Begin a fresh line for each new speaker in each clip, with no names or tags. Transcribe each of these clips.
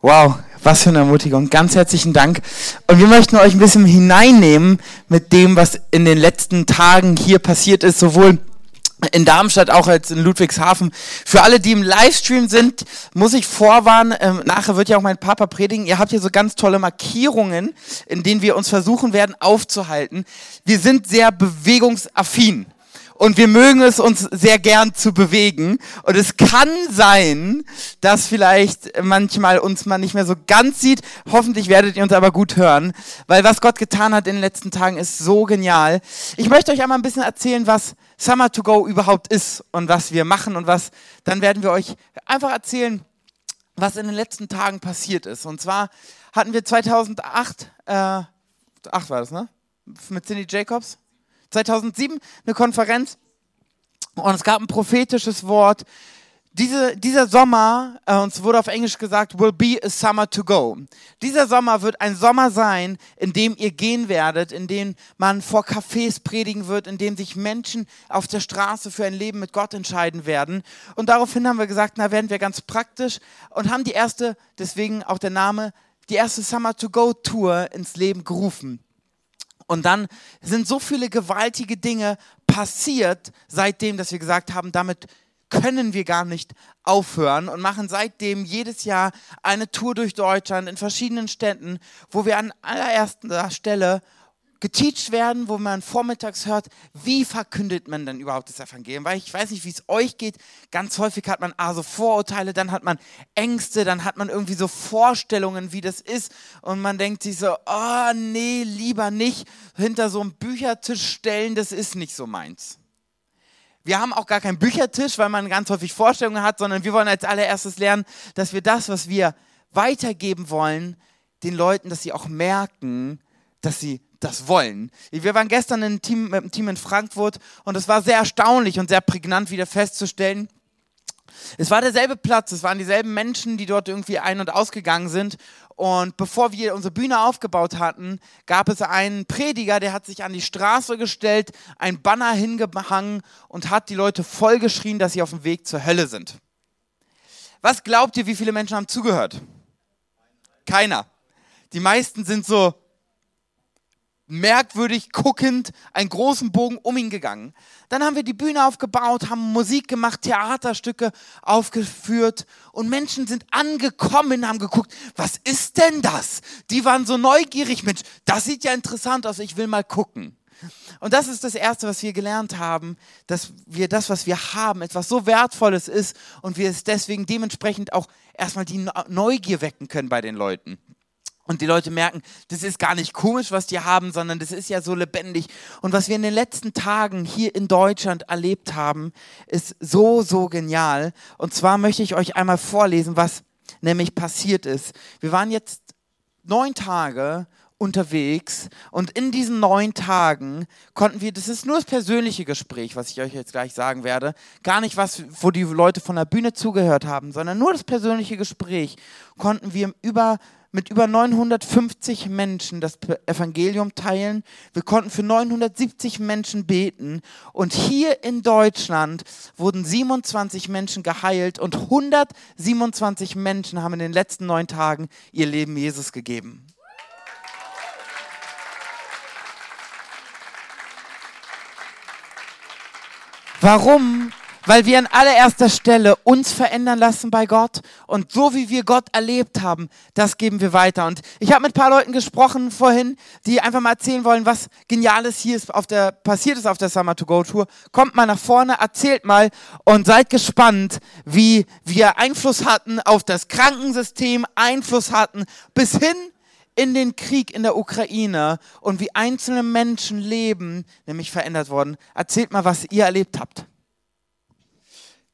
Wow, was für eine Ermutigung. Ganz herzlichen Dank. Und wir möchten euch ein bisschen hineinnehmen mit dem, was in den letzten Tagen hier passiert ist, sowohl in Darmstadt auch als in Ludwigshafen. Für alle, die im Livestream sind, muss ich vorwarnen, ähm, nachher wird ja auch mein Papa predigen. Ihr habt hier so ganz tolle Markierungen, in denen wir uns versuchen werden aufzuhalten. Wir sind sehr bewegungsaffin und wir mögen es uns sehr gern zu bewegen. Und es kann sein, dass vielleicht manchmal uns man nicht mehr so ganz sieht. Hoffentlich werdet ihr uns aber gut hören, weil was Gott getan hat in den letzten Tagen ist so genial. Ich möchte euch einmal ein bisschen erzählen, was Summer to Go überhaupt ist und was wir machen und was, dann werden wir euch einfach erzählen, was in den letzten Tagen passiert ist. Und zwar hatten wir 2008, äh, 8 war das, ne? Mit Cindy Jacobs. 2007 eine Konferenz und es gab ein prophetisches Wort. Diese, dieser Sommer, äh, uns wurde auf Englisch gesagt, will be a summer to go. Dieser Sommer wird ein Sommer sein, in dem ihr gehen werdet, in dem man vor Cafés predigen wird, in dem sich Menschen auf der Straße für ein Leben mit Gott entscheiden werden. Und daraufhin haben wir gesagt, na werden wir ganz praktisch und haben die erste, deswegen auch der Name, die erste Summer to Go Tour ins Leben gerufen. Und dann sind so viele gewaltige Dinge passiert, seitdem, dass wir gesagt haben, damit können wir gar nicht aufhören und machen seitdem jedes Jahr eine Tour durch Deutschland in verschiedenen Städten, wo wir an allererster Stelle geteacht werden, wo man vormittags hört, wie verkündet man denn überhaupt das Evangelium? Weil ich weiß nicht, wie es euch geht. Ganz häufig hat man also Vorurteile, dann hat man Ängste, dann hat man irgendwie so Vorstellungen, wie das ist. Und man denkt sich so, oh nee, lieber nicht hinter so einem Büchertisch stellen, das ist nicht so meins. Wir haben auch gar keinen Büchertisch, weil man ganz häufig Vorstellungen hat, sondern wir wollen als allererstes lernen, dass wir das, was wir weitergeben wollen, den Leuten, dass sie auch merken, dass sie das wollen. Wir waren gestern in Team, mit einem Team in Frankfurt und es war sehr erstaunlich und sehr prägnant wieder festzustellen, es war derselbe Platz, es waren dieselben Menschen, die dort irgendwie ein- und ausgegangen sind. Und bevor wir unsere Bühne aufgebaut hatten, gab es einen Prediger, der hat sich an die Straße gestellt, ein Banner hingehangen und hat die Leute vollgeschrien, dass sie auf dem Weg zur Hölle sind. Was glaubt ihr, wie viele Menschen haben zugehört? Keiner. Die meisten sind so, merkwürdig guckend einen großen Bogen um ihn gegangen. Dann haben wir die Bühne aufgebaut, haben Musik gemacht, Theaterstücke aufgeführt und Menschen sind angekommen, haben geguckt, was ist denn das? Die waren so neugierig, Mensch, das sieht ja interessant aus, ich will mal gucken. Und das ist das Erste, was wir gelernt haben, dass wir das, was wir haben, etwas so Wertvolles ist und wir es deswegen dementsprechend auch erstmal die Neugier wecken können bei den Leuten. Und die Leute merken, das ist gar nicht komisch, was die haben, sondern das ist ja so lebendig. Und was wir in den letzten Tagen hier in Deutschland erlebt haben, ist so, so genial. Und zwar möchte ich euch einmal vorlesen, was nämlich passiert ist. Wir waren jetzt neun Tage unterwegs und in diesen neun Tagen konnten wir, das ist nur das persönliche Gespräch, was ich euch jetzt gleich sagen werde, gar nicht was, wo die Leute von der Bühne zugehört haben, sondern nur das persönliche Gespräch konnten wir über mit über 950 Menschen das Evangelium teilen. Wir konnten für 970 Menschen beten. Und hier in Deutschland wurden 27 Menschen geheilt und 127 Menschen haben in den letzten neun Tagen ihr Leben Jesus gegeben. Warum weil wir an allererster Stelle uns verändern lassen bei Gott und so wie wir Gott erlebt haben, das geben wir weiter. Und ich habe mit ein paar Leuten gesprochen vorhin, die einfach mal erzählen wollen, was Geniales hier ist auf der, passiert ist auf der Summer to Go Tour. Kommt mal nach vorne, erzählt mal und seid gespannt, wie wir Einfluss hatten auf das Krankensystem, Einfluss hatten bis hin in den Krieg in der Ukraine und wie einzelne Menschen leben, nämlich verändert worden. Erzählt mal, was ihr erlebt habt.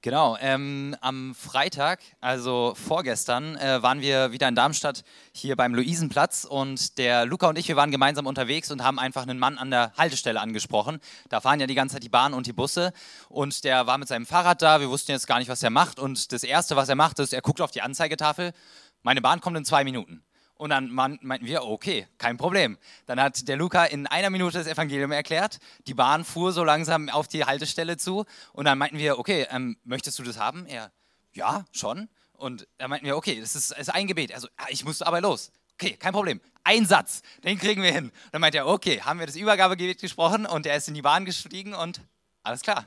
Genau, ähm, am Freitag, also vorgestern, äh, waren wir wieder in Darmstadt hier beim Luisenplatz und der Luca und ich, wir waren gemeinsam unterwegs und haben einfach einen Mann an der Haltestelle angesprochen. Da fahren ja die ganze Zeit die Bahn und die Busse und der war mit seinem Fahrrad da, wir wussten jetzt gar nicht, was er macht und das Erste, was er macht, ist, er guckt auf die Anzeigetafel, meine Bahn kommt in zwei Minuten. Und dann meinten wir, okay, kein Problem. Dann hat der Luca in einer Minute das Evangelium erklärt. Die Bahn fuhr so langsam auf die Haltestelle zu. Und dann meinten wir, okay, ähm, möchtest du das haben? Er, ja, schon. Und da meinten wir, okay, das ist, ist ein Gebet. Also, ich musste aber los. Okay, kein Problem. Ein Satz, den kriegen wir hin. Dann meint er, okay, haben wir das Übergabegebet gesprochen und er ist in die Bahn gestiegen und alles klar.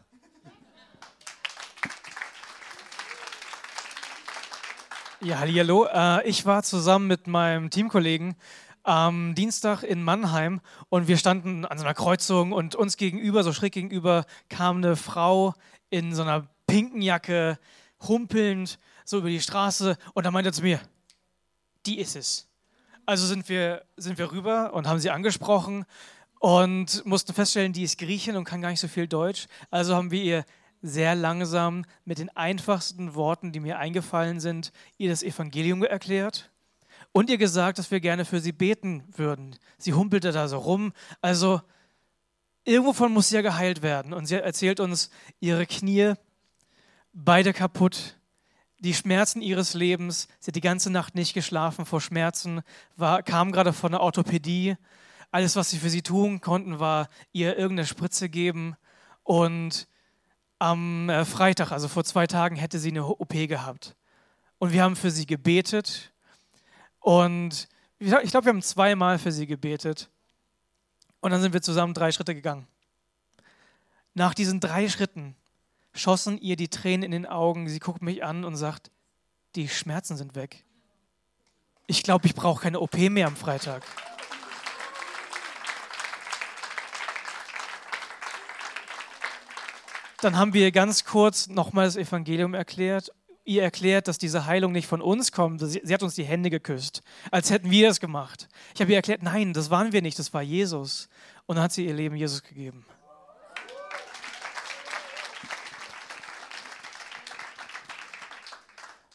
Ja, hallo. Äh, ich war zusammen mit meinem Teamkollegen am Dienstag in Mannheim und wir standen an so einer Kreuzung und uns gegenüber, so schräg gegenüber, kam eine Frau in so einer pinken Jacke, humpelnd so über die Straße und da meinte er zu mir, die ist es. Also sind wir, sind wir rüber und haben sie angesprochen und mussten feststellen, die ist Griechin und kann gar nicht so viel Deutsch. Also haben wir ihr sehr langsam mit den einfachsten Worten, die mir eingefallen sind, ihr das Evangelium erklärt und ihr gesagt, dass wir gerne für sie beten würden. Sie humpelte da so rum. Also irgendwovon muss sie ja geheilt werden. Und sie erzählt uns, ihre Knie, beide kaputt, die Schmerzen ihres Lebens. Sie hat die ganze Nacht nicht geschlafen vor Schmerzen, war, kam gerade von der Orthopädie. Alles, was sie für sie tun konnten, war ihr irgendeine Spritze geben. Und am äh, Freitag, also vor zwei Tagen, hätte sie eine OP gehabt. Und wir haben für sie gebetet. Und ich glaube, wir haben zweimal für sie gebetet. Und dann sind wir zusammen drei Schritte gegangen. Nach diesen drei Schritten schossen ihr die Tränen in den Augen. Sie guckt mich an und sagt, die Schmerzen sind weg. Ich glaube, ich brauche keine OP mehr am Freitag. Dann haben wir ganz kurz nochmal das Evangelium erklärt. Ihr erklärt, dass diese Heilung nicht von uns kommt. Sie, hat uns die Hände geküsst, als hätten wir das gemacht. Ich habe ihr erklärt, nein, das waren wir nicht, das war Jesus. Und dann hat sie ihr Leben Jesus gegeben.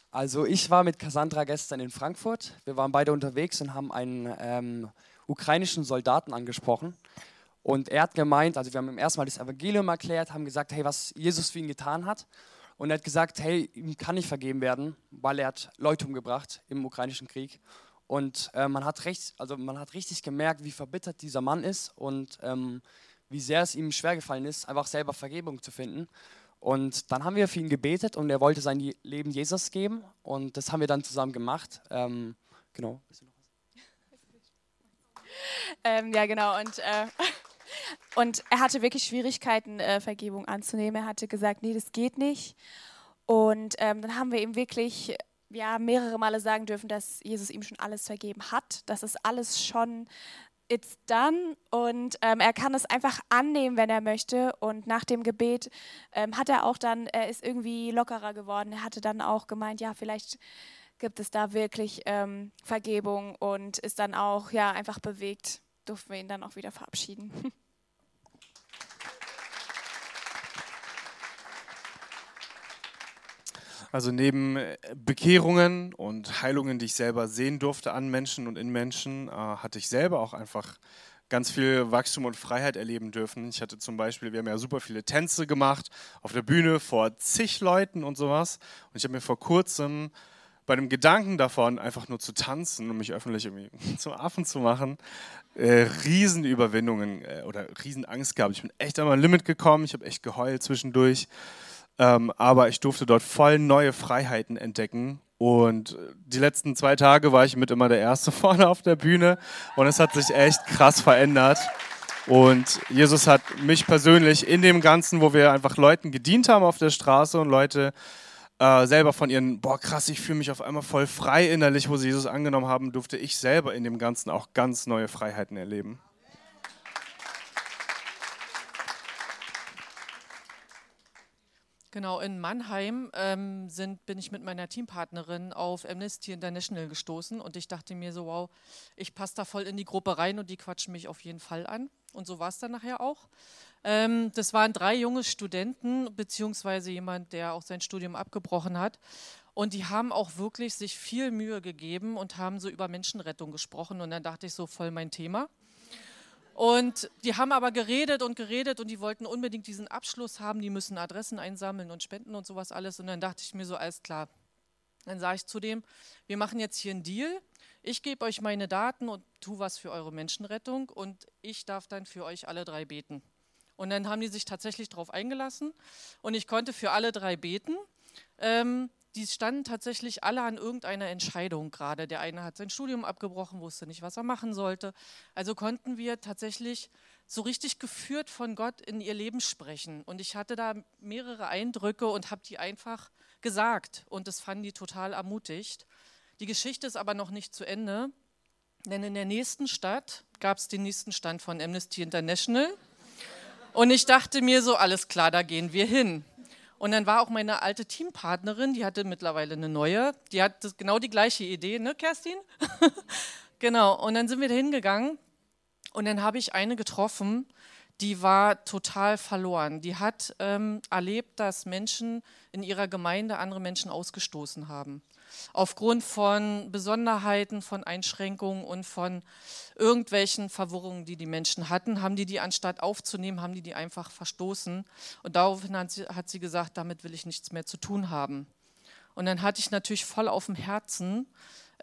Also ich war mit Cassandra gestern in Frankfurt. Wir waren beide unterwegs und haben einen ähm, ukrainischen Soldaten angesprochen. Und er hat gemeint, also wir haben ihm erstmal das Evangelium erklärt, haben gesagt, hey, was Jesus für ihn getan hat. Und er hat gesagt, hey, ihm kann nicht vergeben werden, weil er hat Leute umgebracht im ukrainischen Krieg. Und äh, man, hat recht, also man hat richtig gemerkt, wie verbittert dieser Mann ist und ähm, wie sehr es ihm schwer gefallen ist, einfach selber Vergebung zu finden. Und dann haben wir für ihn gebetet und er wollte sein Leben Jesus geben. Und das haben wir dann zusammen gemacht. Ähm, genau.
Ähm, ja, genau. Und, äh, und er hatte wirklich Schwierigkeiten, äh, Vergebung anzunehmen. Er hatte gesagt, nee, das geht nicht. Und ähm, dann haben wir ihm wirklich ja, mehrere Male sagen dürfen, dass Jesus ihm schon alles vergeben hat, dass es alles schon it's done und ähm, er kann es einfach annehmen, wenn er möchte. Und nach dem Gebet ähm, hat er auch dann, er ist irgendwie lockerer geworden. Er hatte dann auch gemeint, ja, vielleicht gibt es da wirklich ähm, Vergebung und ist dann auch ja einfach bewegt. Durften wir ihn dann auch wieder verabschieden.
Also neben äh, Bekehrungen und Heilungen, die ich selber sehen durfte an Menschen und in Menschen, äh, hatte ich selber auch einfach ganz viel Wachstum und Freiheit erleben dürfen. Ich hatte zum Beispiel, wir haben ja super viele Tänze gemacht auf der Bühne vor zig Leuten und sowas. Und ich habe mir vor kurzem bei dem Gedanken davon, einfach nur zu tanzen und mich öffentlich irgendwie zum Affen zu machen, äh, Riesenüberwindungen äh, oder Riesenangst gehabt. Ich bin echt an mein Limit gekommen, ich habe echt geheult zwischendurch. Ähm, aber ich durfte dort voll neue Freiheiten entdecken. Und die letzten zwei Tage war ich mit immer der Erste vorne auf der Bühne und es hat sich echt krass verändert. Und Jesus hat mich persönlich in dem Ganzen, wo wir einfach Leuten gedient haben auf der Straße und Leute äh, selber von ihren, boah krass, ich fühle mich auf einmal voll frei innerlich, wo sie Jesus angenommen haben, durfte ich selber in dem Ganzen auch ganz neue Freiheiten erleben.
Genau, in Mannheim ähm, sind, bin ich mit meiner Teampartnerin auf Amnesty International gestoßen und ich dachte mir so, wow, ich passe da voll in die Gruppe rein und die quatschen mich auf jeden Fall an. Und so war es dann nachher auch. Ähm, das waren drei junge Studenten, beziehungsweise jemand, der auch sein Studium abgebrochen hat. Und die haben auch wirklich sich viel Mühe gegeben und haben so über Menschenrettung gesprochen. Und dann dachte ich so, voll mein Thema. Und die haben aber geredet und geredet und die wollten unbedingt diesen Abschluss haben. Die müssen Adressen einsammeln und spenden und sowas alles. Und dann dachte ich mir so, alles klar. Dann sage ich zu dem, wir machen jetzt hier einen Deal. Ich gebe euch meine Daten und tu was für eure Menschenrettung und ich darf dann für euch alle drei beten. Und dann haben die sich tatsächlich darauf eingelassen und ich konnte für alle drei beten. Ähm, die standen tatsächlich alle an irgendeiner Entscheidung gerade. Der eine hat sein Studium abgebrochen, wusste nicht, was er machen sollte. Also konnten wir tatsächlich so richtig geführt von Gott in ihr Leben sprechen. Und ich hatte da mehrere Eindrücke und habe die einfach gesagt. Und das fanden die total ermutigt. Die Geschichte ist aber noch nicht zu Ende, denn in der nächsten Stadt gab es den nächsten Stand von Amnesty International. Und ich dachte mir so, alles klar, da gehen wir hin. Und dann war auch meine alte Teampartnerin, die hatte mittlerweile eine neue, die hat genau die gleiche Idee, ne, Kerstin? genau, und dann sind wir da hingegangen und dann habe ich eine getroffen, die war total verloren. Die hat ähm, erlebt, dass Menschen in ihrer Gemeinde andere Menschen ausgestoßen haben aufgrund von Besonderheiten, von Einschränkungen und von irgendwelchen Verwirrungen, die die Menschen hatten, haben die die anstatt aufzunehmen, haben die die einfach verstoßen. Und daraufhin hat sie, hat sie gesagt, damit will ich nichts mehr zu tun haben. Und dann hatte ich natürlich voll auf dem Herzen,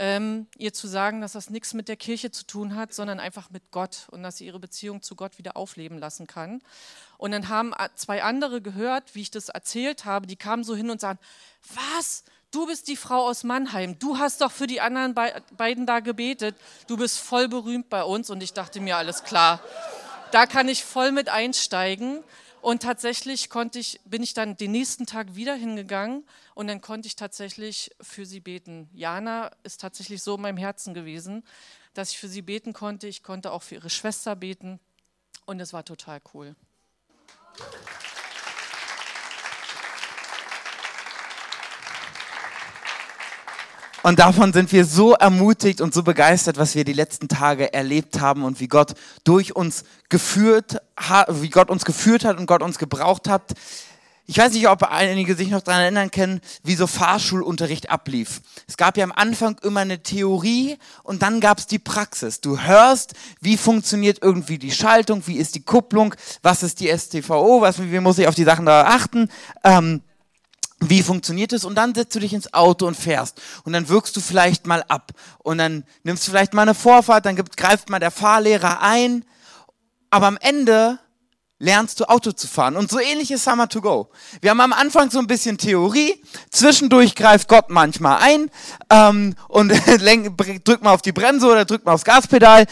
ähm, ihr zu sagen, dass das nichts mit der Kirche zu tun hat, sondern einfach mit Gott und dass sie ihre Beziehung zu Gott wieder aufleben lassen kann. Und dann haben zwei andere gehört, wie ich das erzählt habe, die kamen so hin und sagen, was? Du bist die Frau aus Mannheim. Du hast doch für die anderen beiden da gebetet. Du bist voll berühmt bei uns. Und ich dachte mir, alles klar. Da kann ich voll mit einsteigen. Und tatsächlich konnte ich, bin ich dann den nächsten Tag wieder hingegangen und dann konnte ich tatsächlich für sie beten. Jana ist tatsächlich so in meinem Herzen gewesen, dass ich für sie beten konnte. Ich konnte auch für ihre Schwester beten und es war total cool.
Und davon sind wir so ermutigt und so begeistert, was wir die letzten Tage erlebt haben und wie Gott durch uns geführt hat, wie Gott uns geführt hat und Gott uns gebraucht hat. Ich weiß nicht, ob einige sich noch daran erinnern können, wie so Fahrschulunterricht ablief. Es gab ja am Anfang immer eine Theorie und dann gab es die Praxis. Du hörst, wie funktioniert irgendwie die Schaltung, wie ist die Kupplung, was ist die STVO, was, wie muss ich auf die Sachen da achten. Ähm, wie funktioniert es? Und dann setzt du dich ins Auto und fährst. Und dann wirkst du vielleicht mal ab. Und dann nimmst du vielleicht mal eine Vorfahrt, dann greift mal der Fahrlehrer ein. Aber am Ende lernst du Auto zu fahren. Und so ähnlich ist Summer to Go. Wir haben am Anfang so ein bisschen Theorie, zwischendurch greift Gott manchmal ein ähm, und drückt mal auf die Bremse oder drückt mal aufs Gaspedal.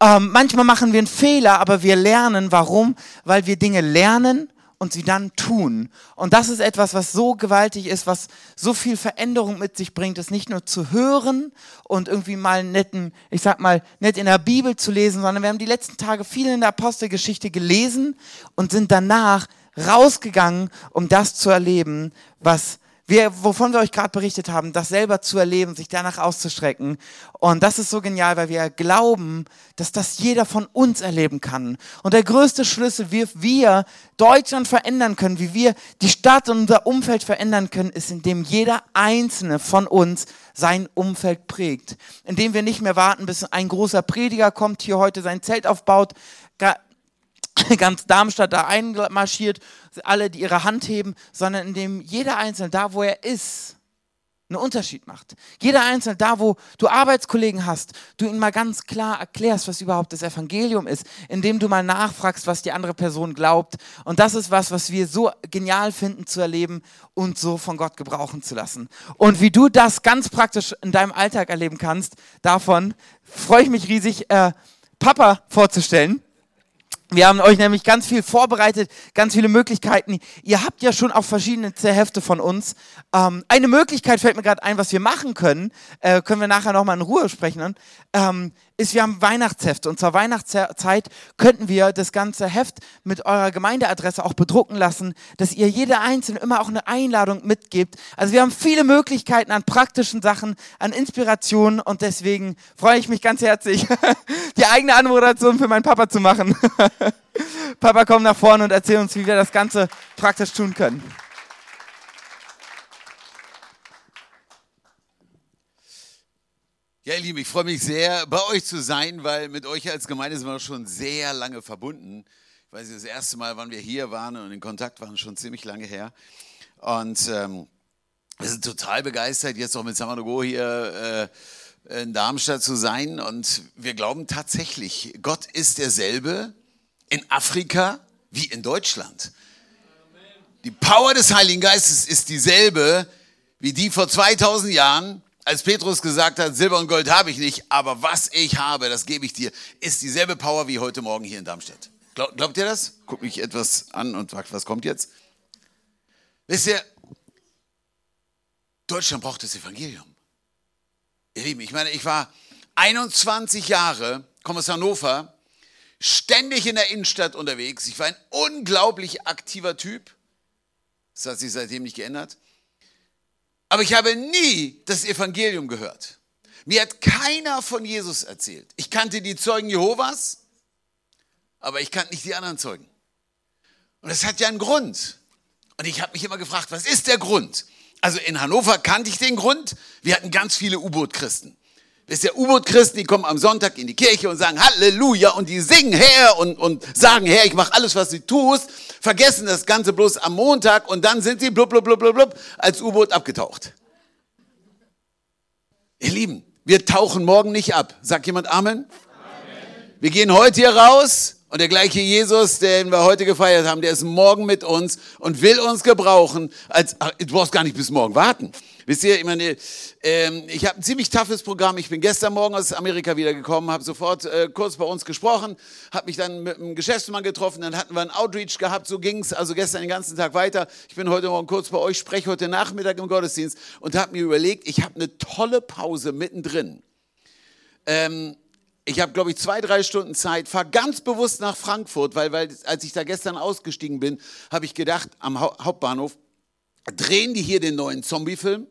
Ähm, manchmal machen wir einen Fehler, aber wir lernen. Warum? Weil wir Dinge lernen und sie dann tun. Und das ist etwas, was so gewaltig ist, was so viel Veränderung mit sich bringt, es nicht nur zu hören und irgendwie mal netten, ich sag mal, nett in der Bibel zu lesen, sondern wir haben die letzten Tage viel in der Apostelgeschichte gelesen und sind danach rausgegangen, um das zu erleben, was wir, wovon wir euch gerade berichtet haben, das selber zu erleben, sich danach auszustrecken. Und das ist so genial, weil wir glauben, dass das jeder von uns erleben kann. Und der größte Schlüssel, wie wir Deutschland verändern können, wie wir die Stadt und unser Umfeld verändern können, ist, indem jeder einzelne von uns sein Umfeld prägt. Indem wir nicht mehr warten, bis ein großer Prediger kommt, hier heute sein Zelt aufbaut, ganz Darmstadt da einmarschiert, alle, die ihre Hand heben, sondern indem jeder Einzelne, da wo er ist, einen Unterschied macht. Jeder Einzelne, da wo du Arbeitskollegen hast, du ihnen mal ganz klar erklärst, was überhaupt das Evangelium ist, indem du mal nachfragst, was die andere Person glaubt. Und das ist was, was wir so genial finden zu erleben und so von Gott gebrauchen zu lassen. Und wie du das ganz praktisch in deinem Alltag erleben kannst, davon freue ich mich riesig, äh, Papa vorzustellen. Wir haben euch nämlich ganz viel vorbereitet, ganz viele Möglichkeiten. Ihr habt ja schon auch verschiedene Hefte von uns. Ähm, eine Möglichkeit fällt mir gerade ein, was wir machen können, äh, können wir nachher nochmal in Ruhe sprechen, ähm, ist, wir haben Weihnachtshefte. Und zur Weihnachtszeit könnten wir das ganze Heft mit eurer Gemeindeadresse auch bedrucken lassen, dass ihr jeder Einzelne immer auch eine Einladung mitgebt. Also wir haben viele Möglichkeiten an praktischen Sachen, an Inspirationen und deswegen freue ich mich ganz herzlich, die eigene Anmoderation für meinen Papa zu machen. Papa, komm nach vorne und erzähl uns, wie wir das Ganze praktisch tun können.
Ja, ihr Lieben, ich freue mich sehr, bei euch zu sein, weil mit euch als Gemeinde sind wir schon sehr lange verbunden. Ich weiß nicht, das erste Mal, wann wir hier waren und in Kontakt waren, schon ziemlich lange her. Und ähm, wir sind total begeistert, jetzt auch mit Samanogo hier äh, in Darmstadt zu sein. Und wir glauben tatsächlich, Gott ist derselbe in Afrika wie in Deutschland. Die Power des Heiligen Geistes ist dieselbe wie die vor 2000 Jahren, als Petrus gesagt hat, Silber und Gold habe ich nicht, aber was ich habe, das gebe ich dir, ist dieselbe Power wie heute Morgen hier in Darmstadt. Glaub, glaubt ihr das? Guck mich etwas an und fragt, was kommt jetzt? Wisst ihr, Deutschland braucht das Evangelium. Ihr Lieben, ich meine, ich war 21 Jahre, komme aus Hannover, ständig in der Innenstadt unterwegs. Ich war ein unglaublich aktiver Typ. Das hat sich seitdem nicht geändert. Aber ich habe nie das Evangelium gehört. Mir hat keiner von Jesus erzählt. Ich kannte die Zeugen Jehovas, aber ich kannte nicht die anderen Zeugen. Und das hat ja einen Grund. Und ich habe mich immer gefragt, was ist der Grund? Also in Hannover kannte ich den Grund. Wir hatten ganz viele U-Boot-Christen. Wisst ihr, U-Boot-Christen, die kommen am Sonntag in die Kirche und sagen Halleluja und die singen Herr und, und sagen Herr, ich mache alles, was du tust, vergessen das Ganze bloß am Montag und dann sind sie blub, blub, blub, blub, blub als U-Boot abgetaucht. Ihr Lieben, wir tauchen morgen nicht ab. Sagt jemand Amen? Amen. Wir gehen heute hier raus und der gleiche Jesus, den wir heute gefeiert haben, der ist morgen mit uns und will uns gebrauchen. Als, ach, du brauchst gar nicht bis morgen warten. Wisst ihr, ich meine, ähm, ich habe ein ziemlich toughes Programm. Ich bin gestern Morgen aus Amerika wiedergekommen, habe sofort äh, kurz bei uns gesprochen, habe mich dann mit einem Geschäftsmann getroffen, dann hatten wir einen Outreach gehabt, so ging es also gestern den ganzen Tag weiter. Ich bin heute Morgen kurz bei euch, spreche heute Nachmittag im Gottesdienst und habe mir überlegt, ich habe eine tolle Pause mittendrin. Ähm, ich habe, glaube ich, zwei, drei Stunden Zeit, fahre ganz bewusst nach Frankfurt, weil, weil als ich da gestern ausgestiegen bin, habe ich gedacht, am ha Hauptbahnhof, drehen die hier den neuen Zombie-Film?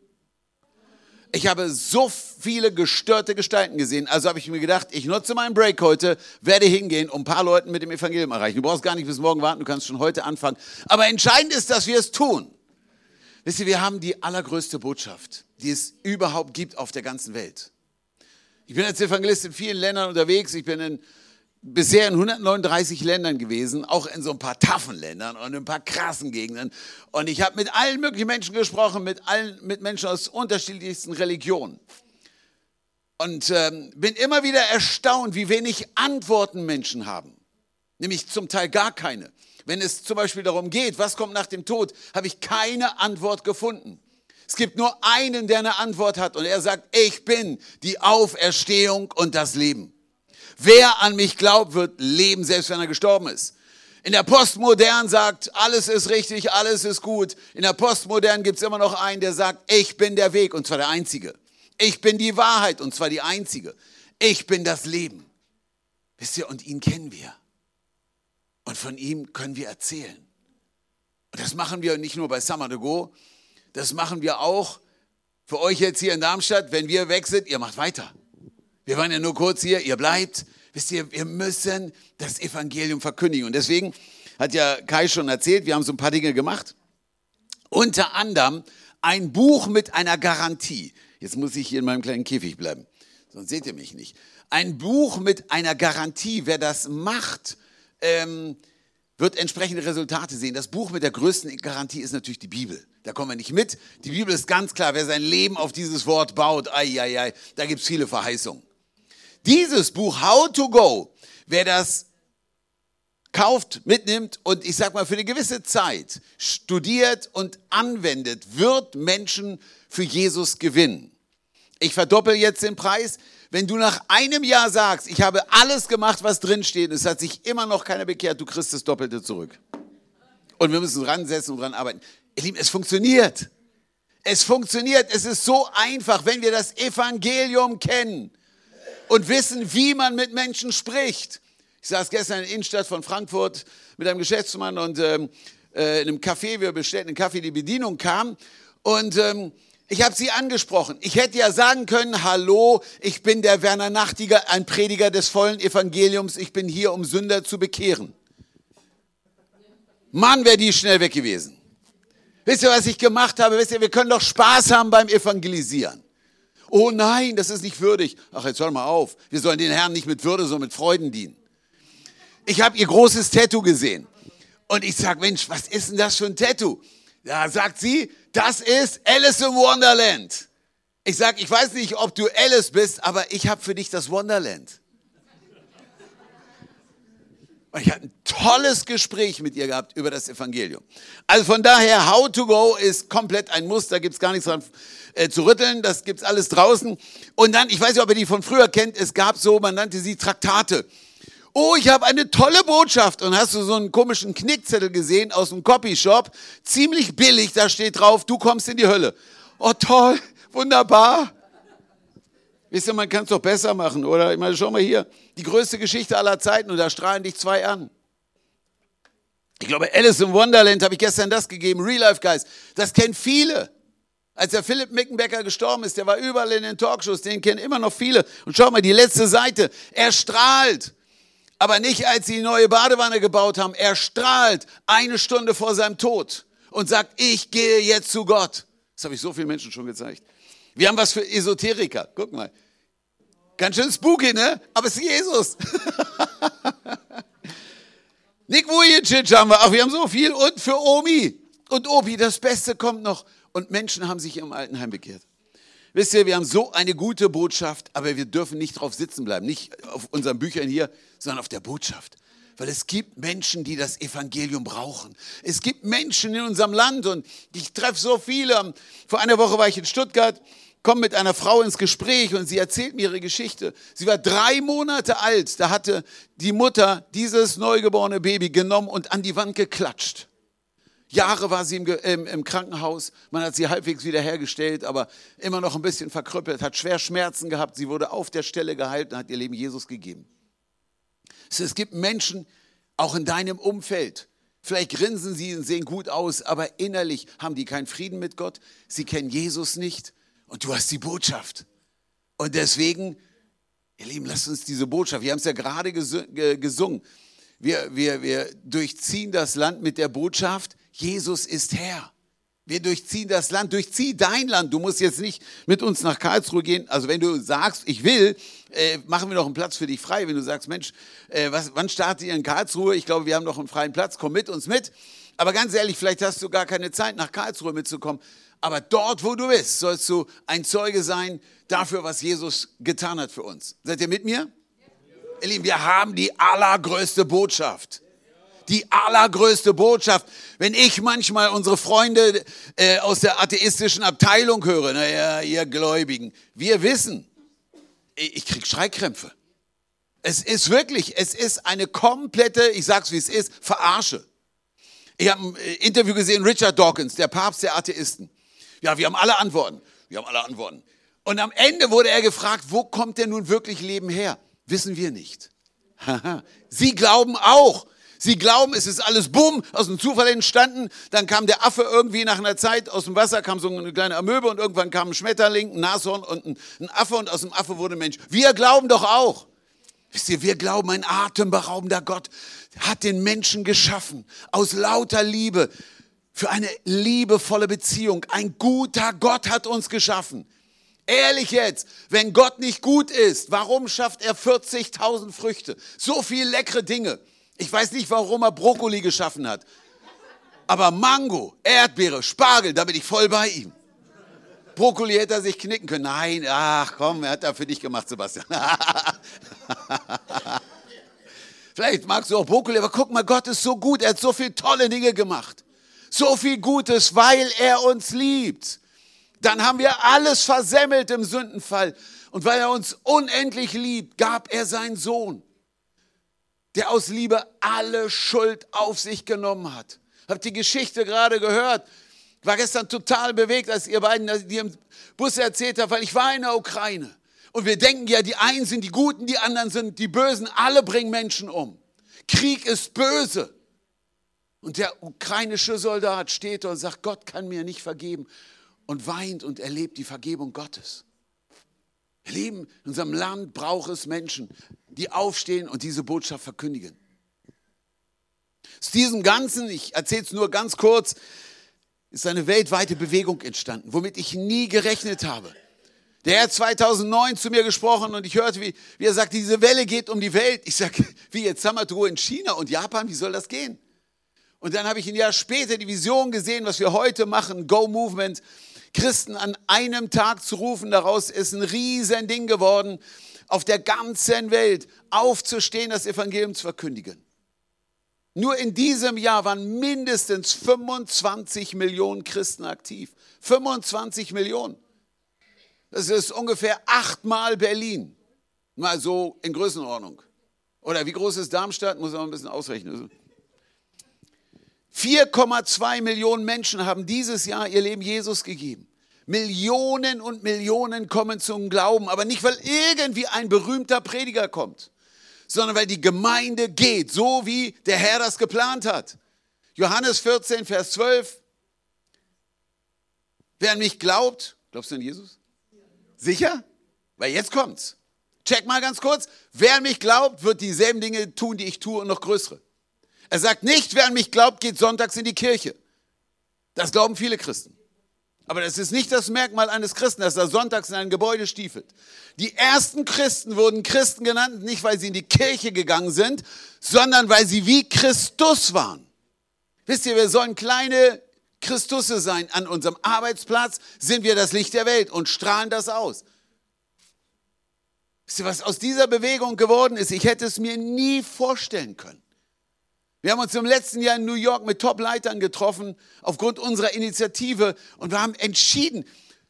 Ich habe so viele gestörte Gestalten gesehen, also habe ich mir gedacht, ich nutze meinen Break heute, werde hingehen und ein paar Leuten mit dem Evangelium erreichen. Du brauchst gar nicht bis morgen warten, du kannst schon heute anfangen. Aber entscheidend ist, dass wir es tun. Wisst ihr, wir haben die allergrößte Botschaft, die es überhaupt gibt auf der ganzen Welt. Ich bin als Evangelist in vielen Ländern unterwegs. Ich bin in, bisher in 139 Ländern gewesen, auch in so ein paar taffen Ländern und in ein paar krassen Gegenden. Und ich habe mit allen möglichen Menschen gesprochen, mit, allen, mit Menschen aus unterschiedlichsten Religionen. Und ähm, bin immer wieder erstaunt, wie wenig Antworten Menschen haben. Nämlich zum Teil gar keine. Wenn es zum Beispiel darum geht, was kommt nach dem Tod, habe ich keine Antwort gefunden. Es gibt nur einen, der eine Antwort hat und er sagt, ich bin die Auferstehung und das Leben. Wer an mich glaubt, wird leben, selbst wenn er gestorben ist. In der Postmodern sagt, alles ist richtig, alles ist gut. In der Postmodern gibt es immer noch einen, der sagt, ich bin der Weg und zwar der einzige. Ich bin die Wahrheit und zwar die einzige. Ich bin das Leben. Wisst ihr, und ihn kennen wir. Und von ihm können wir erzählen. Und das machen wir nicht nur bei Summer to Go, das machen wir auch für euch jetzt hier in Darmstadt. Wenn wir weg sind, ihr macht weiter. Wir waren ja nur kurz hier, ihr bleibt. Wisst ihr, wir müssen das Evangelium verkündigen. Und deswegen hat ja Kai schon erzählt, wir haben so ein paar Dinge gemacht. Unter anderem ein Buch mit einer Garantie. Jetzt muss ich hier in meinem kleinen Käfig bleiben, sonst seht ihr mich nicht. Ein Buch mit einer Garantie, wer das macht, ähm, wird entsprechende Resultate sehen. Das Buch mit der größten Garantie ist natürlich die Bibel. Da kommen wir nicht mit. Die Bibel ist ganz klar, wer sein Leben auf dieses Wort baut, ai, ai, ai, da gibt es viele Verheißungen. Dieses Buch How to Go, wer das kauft, mitnimmt und ich sag mal für eine gewisse Zeit studiert und anwendet, wird Menschen für Jesus gewinnen. Ich verdoppel jetzt den Preis. Wenn du nach einem Jahr sagst, ich habe alles gemacht, was drin steht, es hat sich immer noch keiner bekehrt, du kriegst das Doppelte zurück. Und wir müssen ransetzen und dran arbeiten. Ihr Lieben, es funktioniert. Es funktioniert. Es ist so einfach, wenn wir das Evangelium kennen und wissen, wie man mit Menschen spricht. Ich saß gestern in der Innenstadt von Frankfurt mit einem Geschäftsmann und ähm, äh, in einem Café, wir bestellten einen Kaffee, die Bedienung kam und ähm, ich habe sie angesprochen. Ich hätte ja sagen können, hallo, ich bin der Werner Nachtiger, ein Prediger des vollen Evangeliums, ich bin hier, um Sünder zu bekehren. Mann, wäre die schnell weg gewesen. Wisst ihr, was ich gemacht habe? Wisst ihr, wir können doch Spaß haben beim Evangelisieren. Oh nein, das ist nicht würdig. Ach, jetzt hör mal auf. Wir sollen den Herrn nicht mit Würde, sondern mit Freuden dienen. Ich habe ihr großes Tattoo gesehen. Und ich sage, Mensch, was ist denn das für ein Tattoo? Da sagt sie, das ist Alice im Wonderland. Ich sage, ich weiß nicht, ob du Alice bist, aber ich habe für dich das Wonderland. Und ich hatte ein tolles Gespräch mit ihr gehabt über das Evangelium. Also von daher, How to Go ist komplett ein Muss, da gibt es gar nichts dran äh, zu rütteln, das gibt es alles draußen. Und dann, ich weiß nicht, ob ihr die von früher kennt, es gab so, man nannte sie Traktate. Oh, ich habe eine tolle Botschaft. Und hast du so einen komischen Knickzettel gesehen aus dem Copyshop? Ziemlich billig, da steht drauf, du kommst in die Hölle. Oh toll, wunderbar. Wisst ihr, man kann es doch besser machen, oder? Ich meine, schau mal hier, die größte Geschichte aller Zeiten und da strahlen dich zwei an. Ich glaube, Alice in Wonderland habe ich gestern das gegeben, Real Life Guys. Das kennen viele. Als der Philipp Mickenbecker gestorben ist, der war überall in den Talkshows, den kennen immer noch viele. Und schau mal, die letzte Seite, er strahlt. Aber nicht, als sie die neue Badewanne gebaut haben. Er strahlt eine Stunde vor seinem Tod und sagt, ich gehe jetzt zu Gott. Das habe ich so vielen Menschen schon gezeigt. Wir haben was für Esoteriker. Guck mal. Ganz schön spooky, ne? Aber es ist Jesus. Nick Vujicic haben wir. Ach, wir haben so viel. Und für Omi und Obi, das Beste kommt noch. Und Menschen haben sich im Altenheim bekehrt. Wisst ihr, wir haben so eine gute Botschaft, aber wir dürfen nicht drauf sitzen bleiben. Nicht auf unseren Büchern hier, sondern auf der Botschaft. Weil es gibt Menschen, die das Evangelium brauchen. Es gibt Menschen in unserem Land und ich treffe so viele. Vor einer Woche war ich in Stuttgart komme mit einer Frau ins Gespräch und sie erzählt mir ihre Geschichte. Sie war drei Monate alt, da hatte die Mutter dieses neugeborene Baby genommen und an die Wand geklatscht. Jahre war sie im, im, im, Krankenhaus, man hat sie halbwegs wiederhergestellt, aber immer noch ein bisschen verkrüppelt, hat schwer Schmerzen gehabt, sie wurde auf der Stelle geheilt und hat ihr Leben Jesus gegeben. Es gibt Menschen, auch in deinem Umfeld, vielleicht grinsen sie und sehen gut aus, aber innerlich haben die keinen Frieden mit Gott, sie kennen Jesus nicht, und du hast die Botschaft. Und deswegen, ihr Lieben, lasst uns diese Botschaft, wir haben es ja gerade gesungen, wir, wir, wir durchziehen das Land mit der Botschaft, Jesus ist Herr. Wir durchziehen das Land, durchzieh dein Land. Du musst jetzt nicht mit uns nach Karlsruhe gehen. Also wenn du sagst, ich will, äh, machen wir noch einen Platz für dich frei. Wenn du sagst, Mensch, äh, was, wann startet ihr in Karlsruhe? Ich glaube, wir haben noch einen freien Platz. Komm mit uns mit. Aber ganz ehrlich, vielleicht hast du gar keine Zeit, nach Karlsruhe mitzukommen. Aber dort, wo du bist, sollst du ein Zeuge sein dafür, was Jesus getan hat für uns. Seid ihr mit mir? Ihr Lieben, wir haben die allergrößte Botschaft. Die allergrößte Botschaft. Wenn ich manchmal unsere Freunde äh, aus der atheistischen Abteilung höre, naja, ihr Gläubigen, wir wissen, ich, krieg Schreikrämpfe. Es ist wirklich, es ist eine komplette, ich sag's wie es ist, Verarsche. Ich habe ein äh, Interview gesehen, Richard Dawkins, der Papst der Atheisten. Ja, wir haben alle Antworten. Wir haben alle Antworten. Und am Ende wurde er gefragt, wo kommt denn nun wirklich Leben her? Wissen wir nicht. Sie glauben auch. Sie glauben, es ist alles bumm, aus dem Zufall entstanden. Dann kam der Affe irgendwie nach einer Zeit aus dem Wasser, kam so eine kleine Amöbe und irgendwann kam ein Schmetterling, ein Nashorn und ein, Affe und aus dem Affe wurde ein Mensch. Wir glauben doch auch. Wisst ihr, wir glauben, ein atemberaubender Gott hat den Menschen geschaffen aus lauter Liebe für eine liebevolle Beziehung. Ein guter Gott hat uns geschaffen. Ehrlich jetzt, wenn Gott nicht gut ist, warum schafft er 40.000 Früchte? So viele leckere Dinge. Ich weiß nicht, warum er Brokkoli geschaffen hat. Aber Mango, Erdbeere, Spargel, da bin ich voll bei ihm. Brokkoli hätte er sich knicken können. Nein, ach komm, er hat da für dich gemacht, Sebastian. Vielleicht magst du auch Brokkoli, aber guck mal, Gott ist so gut, er hat so viele tolle Dinge gemacht so viel Gutes, weil er uns liebt. Dann haben wir alles versemmelt im Sündenfall. Und weil er uns unendlich liebt, gab er seinen Sohn, der aus Liebe alle Schuld auf sich genommen hat. Habt die Geschichte gerade gehört? Ich war gestern total bewegt, als ihr beiden die im Bus erzählt habt, weil ich war in der Ukraine. Und wir denken ja, die einen sind die Guten, die anderen sind die Bösen. Alle bringen Menschen um. Krieg ist böse. Und der ukrainische Soldat steht da und sagt, Gott kann mir nicht vergeben und weint und erlebt die Vergebung Gottes. Ihr Lieben, in unserem Land braucht es Menschen, die aufstehen und diese Botschaft verkündigen. Aus diesem Ganzen, ich erzähle es nur ganz kurz, ist eine weltweite Bewegung entstanden, womit ich nie gerechnet habe. Der hat 2009 zu mir gesprochen und ich hörte, wie, wie er sagt, diese Welle geht um die Welt. Ich sage, wie jetzt Ruhe in China und Japan, wie soll das gehen? Und dann habe ich ein Jahr später die Vision gesehen, was wir heute machen, Go Movement. Christen an einem Tag zu rufen, daraus ist ein riesen Ding geworden, auf der ganzen Welt aufzustehen, das Evangelium zu verkündigen. Nur in diesem Jahr waren mindestens 25 Millionen Christen aktiv. 25 Millionen. Das ist ungefähr achtmal Berlin. Mal so in Größenordnung. Oder wie groß ist Darmstadt? Muss man ein bisschen ausrechnen. 4,2 Millionen Menschen haben dieses Jahr ihr Leben Jesus gegeben. Millionen und Millionen kommen zum Glauben, aber nicht, weil irgendwie ein berühmter Prediger kommt, sondern weil die Gemeinde geht, so wie der Herr das geplant hat. Johannes 14, Vers 12. Wer an mich glaubt, glaubst du an Jesus? Sicher? Weil jetzt kommt's. Check mal ganz kurz. Wer an mich glaubt, wird dieselben Dinge tun, die ich tue und noch größere. Er sagt nicht, wer an mich glaubt, geht sonntags in die Kirche. Das glauben viele Christen. Aber das ist nicht das Merkmal eines Christen, dass er sonntags in ein Gebäude stiefelt. Die ersten Christen wurden Christen genannt, nicht weil sie in die Kirche gegangen sind, sondern weil sie wie Christus waren. Wisst ihr, wir sollen kleine Christusse sein. An unserem Arbeitsplatz sind wir das Licht der Welt und strahlen das aus. Wisst ihr, was aus dieser Bewegung geworden ist? Ich hätte es mir nie vorstellen können. Wir haben uns im letzten Jahr in New York mit Top-Leitern getroffen, aufgrund unserer Initiative. Und wir haben entschieden,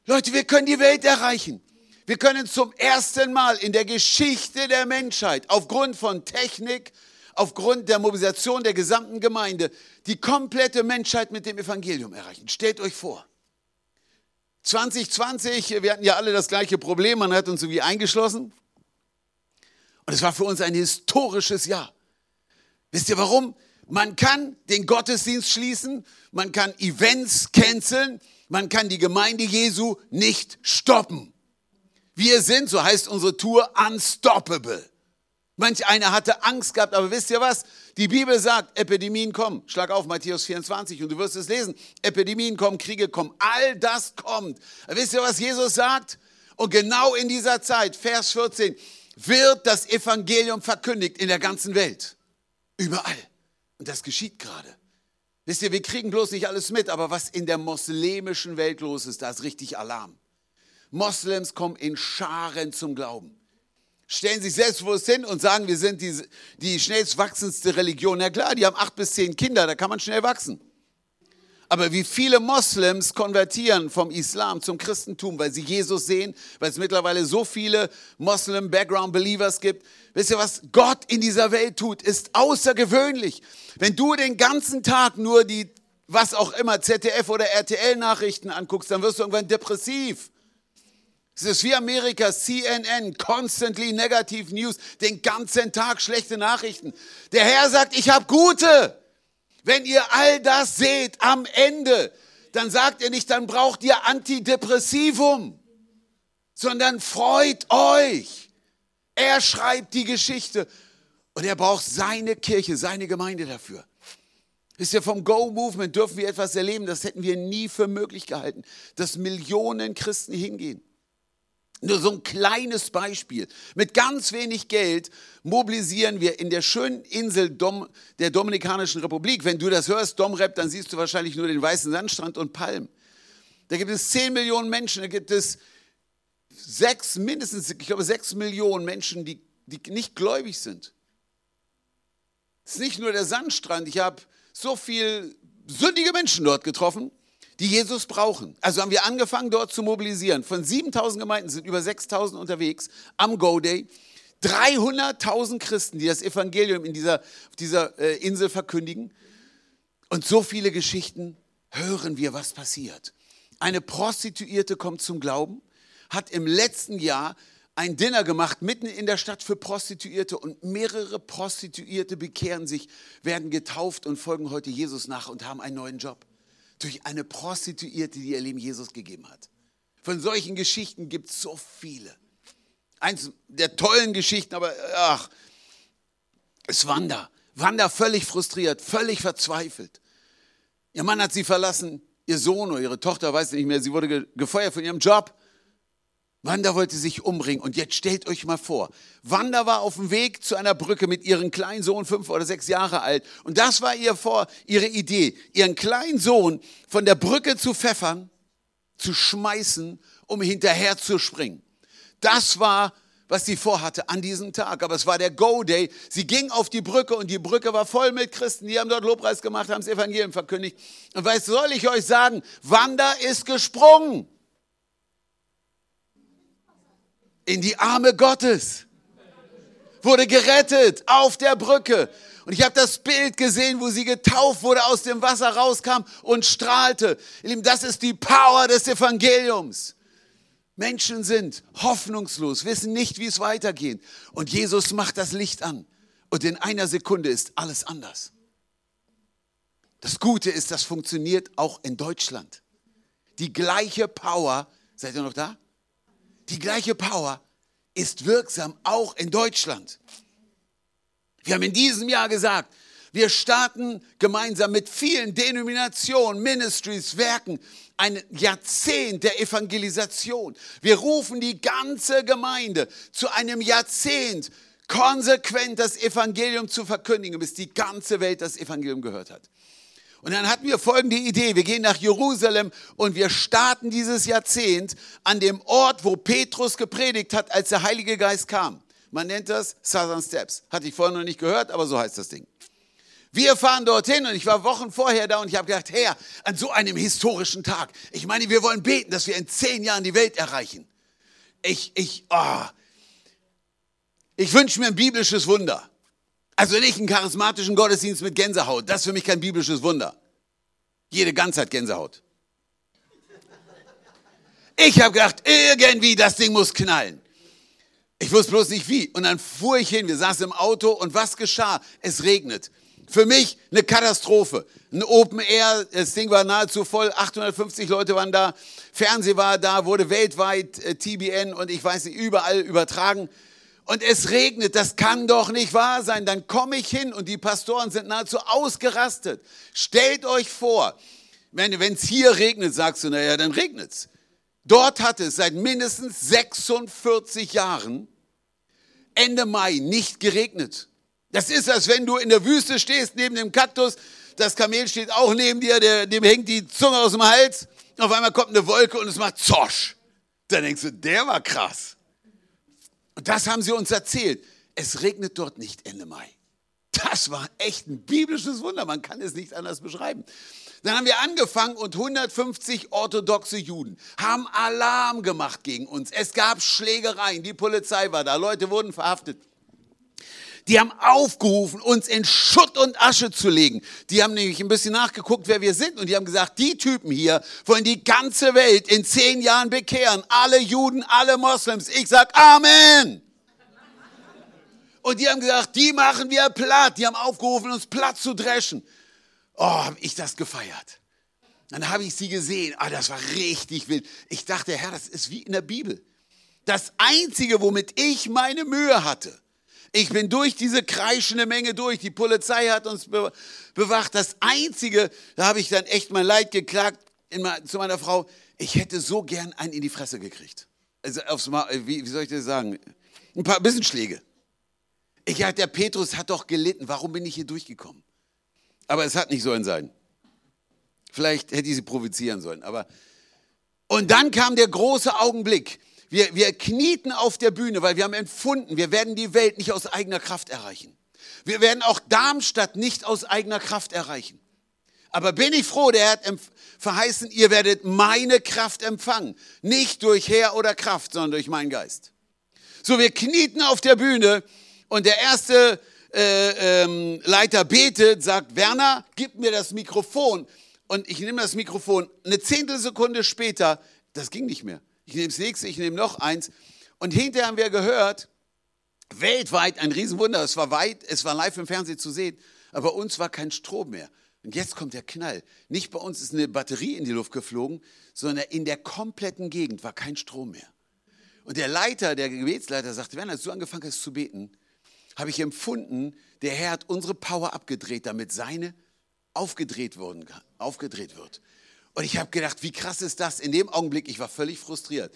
Leute, wir können die Welt erreichen. Wir können zum ersten Mal in der Geschichte der Menschheit, aufgrund von Technik, aufgrund der Mobilisation der gesamten Gemeinde, die komplette Menschheit mit dem Evangelium erreichen. Stellt euch vor. 2020, wir hatten ja alle das gleiche Problem, man hat uns irgendwie eingeschlossen. Und es war für uns ein historisches Jahr. Wisst ihr warum? Man kann den Gottesdienst schließen, man kann Events canceln, man kann die Gemeinde Jesu nicht stoppen. Wir sind, so heißt unsere Tour, unstoppable. Manch einer hatte Angst gehabt, aber wisst ihr was? Die Bibel sagt, Epidemien kommen. Schlag auf Matthäus 24 und du wirst es lesen. Epidemien kommen, Kriege kommen, all das kommt. Wisst ihr, was Jesus sagt? Und genau in dieser Zeit, Vers 14, wird das Evangelium verkündigt in der ganzen Welt. Überall. Und das geschieht gerade. Wisst ihr, wir kriegen bloß nicht alles mit, aber was in der moslemischen Welt los ist, da ist richtig Alarm. Moslems kommen in Scharen zum Glauben. Stellen sich selbstbewusst hin und sagen, wir sind die, die schnellst wachsendste Religion. Ja klar, die haben acht bis zehn Kinder, da kann man schnell wachsen. Aber wie viele Moslems konvertieren vom Islam zum Christentum, weil sie Jesus sehen, weil es mittlerweile so viele Moslem-Background-Believers gibt. Wisst ihr, was Gott in dieser Welt tut, ist außergewöhnlich. Wenn du den ganzen Tag nur die, was auch immer, ZDF oder RTL-Nachrichten anguckst, dann wirst du irgendwann depressiv. Es ist wie Amerika, CNN, constantly negative news, den ganzen Tag schlechte Nachrichten. Der Herr sagt, ich habe gute. Wenn ihr all das seht am Ende, dann sagt ihr nicht, dann braucht ihr Antidepressivum, sondern freut euch. Er schreibt die Geschichte und er braucht seine Kirche, seine Gemeinde dafür. Wisst ihr, vom Go-Movement dürfen wir etwas erleben, das hätten wir nie für möglich gehalten, dass Millionen Christen hingehen. Nur so ein kleines Beispiel. Mit ganz wenig Geld mobilisieren wir in der schönen Insel Dom, der Dominikanischen Republik. Wenn du das hörst, Domrep, dann siehst du wahrscheinlich nur den weißen Sandstrand und Palmen. Da gibt es 10 Millionen Menschen, da gibt es sechs, mindestens, ich glaube, sechs Millionen Menschen, die, die nicht gläubig sind. Es ist nicht nur der Sandstrand. Ich habe so viele sündige Menschen dort getroffen die Jesus brauchen. Also haben wir angefangen, dort zu mobilisieren. Von 7000 Gemeinden sind über 6000 unterwegs am Go Day. 300.000 Christen, die das Evangelium in dieser, dieser äh, Insel verkündigen. Und so viele Geschichten hören wir, was passiert. Eine Prostituierte kommt zum Glauben, hat im letzten Jahr ein Dinner gemacht mitten in der Stadt für Prostituierte und mehrere Prostituierte bekehren sich, werden getauft und folgen heute Jesus nach und haben einen neuen Job durch eine Prostituierte, die ihr Leben Jesus gegeben hat. Von solchen Geschichten gibt es so viele. Eins der tollen Geschichten, aber ach, ist Wanda. Wanda völlig frustriert, völlig verzweifelt. Ihr Mann hat sie verlassen, ihr Sohn oder ihre Tochter, weiß nicht mehr, sie wurde gefeuert von ihrem Job. Wanda wollte sich umbringen. Und jetzt stellt euch mal vor, Wanda war auf dem Weg zu einer Brücke mit ihrem kleinen Sohn, fünf oder sechs Jahre alt. Und das war ihr vor, ihre Idee, ihren kleinen Sohn von der Brücke zu pfeffern, zu schmeißen, um hinterher zu springen. Das war, was sie vorhatte an diesem Tag. Aber es war der Go-Day. Sie ging auf die Brücke und die Brücke war voll mit Christen. Die haben dort Lobpreis gemacht, haben das Evangelium verkündigt. Und was soll ich euch sagen? Wanda ist gesprungen. In die Arme Gottes. Wurde gerettet auf der Brücke. Und ich habe das Bild gesehen, wo sie getauft wurde, aus dem Wasser rauskam und strahlte. Ihr Lieben, das ist die Power des Evangeliums. Menschen sind hoffnungslos, wissen nicht, wie es weitergeht. Und Jesus macht das Licht an. Und in einer Sekunde ist alles anders. Das Gute ist, das funktioniert auch in Deutschland. Die gleiche Power, seid ihr noch da? Die gleiche Power ist wirksam auch in Deutschland. Wir haben in diesem Jahr gesagt, wir starten gemeinsam mit vielen Denominationen, Ministries, Werken ein Jahrzehnt der Evangelisation. Wir rufen die ganze Gemeinde zu einem Jahrzehnt, konsequent das Evangelium zu verkündigen, bis die ganze Welt das Evangelium gehört hat. Und dann hatten wir folgende Idee. Wir gehen nach Jerusalem und wir starten dieses Jahrzehnt an dem Ort, wo Petrus gepredigt hat, als der Heilige Geist kam. Man nennt das Southern Steps. Hatte ich vorher noch nicht gehört, aber so heißt das Ding. Wir fahren dorthin und ich war Wochen vorher da und ich habe gedacht, Herr, an so einem historischen Tag, ich meine, wir wollen beten, dass wir in zehn Jahren die Welt erreichen. Ich, ich, oh, ich wünsche mir ein biblisches Wunder. Also nicht einen charismatischen Gottesdienst mit Gänsehaut. Das ist für mich kein biblisches Wunder. Jede Ganzheit Gänsehaut. Ich habe gedacht, irgendwie das Ding muss knallen. Ich wusste bloß nicht wie. Und dann fuhr ich hin, wir saßen im Auto und was geschah? Es regnet. Für mich eine Katastrophe. Ein Open Air, das Ding war nahezu voll, 850 Leute waren da, Fernseh war da, wurde weltweit äh, TBN und ich weiß nicht, überall übertragen. Und es regnet, das kann doch nicht wahr sein. Dann komme ich hin und die Pastoren sind nahezu ausgerastet. Stellt euch vor, wenn es hier regnet, sagst du, naja, dann regnet es. Dort hat es seit mindestens 46 Jahren Ende Mai nicht geregnet. Das ist, als wenn du in der Wüste stehst neben dem Kaktus, das Kamel steht auch neben dir, der, dem hängt die Zunge aus dem Hals, auf einmal kommt eine Wolke und es macht Zosch. Dann denkst du, der war krass. Und das haben sie uns erzählt. Es regnet dort nicht Ende Mai. Das war echt ein biblisches Wunder, man kann es nicht anders beschreiben. Dann haben wir angefangen und 150 orthodoxe Juden haben Alarm gemacht gegen uns. Es gab Schlägereien, die Polizei war da, Leute wurden verhaftet. Die haben aufgerufen, uns in Schutt und Asche zu legen. Die haben nämlich ein bisschen nachgeguckt, wer wir sind. Und die haben gesagt, die Typen hier wollen die ganze Welt in zehn Jahren bekehren. Alle Juden, alle Moslems. Ich sag Amen. Und die haben gesagt, die machen wir platt. Die haben aufgerufen, uns platt zu dreschen. Oh, habe ich das gefeiert. Dann habe ich sie gesehen. Ah, das war richtig wild. Ich dachte, Herr, das ist wie in der Bibel. Das Einzige, womit ich meine Mühe hatte, ich bin durch diese kreischende Menge durch. Die Polizei hat uns bewacht. Das Einzige, da habe ich dann echt mein Leid geklagt mein, zu meiner Frau. Ich hätte so gern einen in die Fresse gekriegt. Also aufs Ma wie, wie, soll ich das sagen? Ein paar bisschen Schläge. Ich dachte, der Petrus hat doch gelitten. Warum bin ich hier durchgekommen? Aber es hat nicht sollen sein. Vielleicht hätte ich sie provozieren sollen. Aber und dann kam der große Augenblick. Wir, wir knieten auf der Bühne, weil wir haben empfunden, wir werden die Welt nicht aus eigener Kraft erreichen. Wir werden auch Darmstadt nicht aus eigener Kraft erreichen. Aber bin ich froh, der hat verheißen, ihr werdet meine Kraft empfangen. Nicht durch Herr oder Kraft, sondern durch meinen Geist. So, wir knieten auf der Bühne und der erste äh, ähm, Leiter betet, sagt, Werner, gib mir das Mikrofon. Und ich nehme das Mikrofon. Eine Zehntelsekunde später, das ging nicht mehr ich nehme das nächste, ich nehme noch eins. Und hinterher haben wir gehört, weltweit ein Riesenwunder, es war weit, es war live im Fernsehen zu sehen, aber bei uns war kein Strom mehr. Und jetzt kommt der Knall. Nicht bei uns ist eine Batterie in die Luft geflogen, sondern in der kompletten Gegend war kein Strom mehr. Und der Leiter, der Gebetsleiter sagte, wenn als du angefangen hast zu beten, habe ich empfunden, der Herr hat unsere Power abgedreht, damit seine aufgedreht, worden, aufgedreht wird. Und ich habe gedacht, wie krass ist das? In dem Augenblick, ich war völlig frustriert.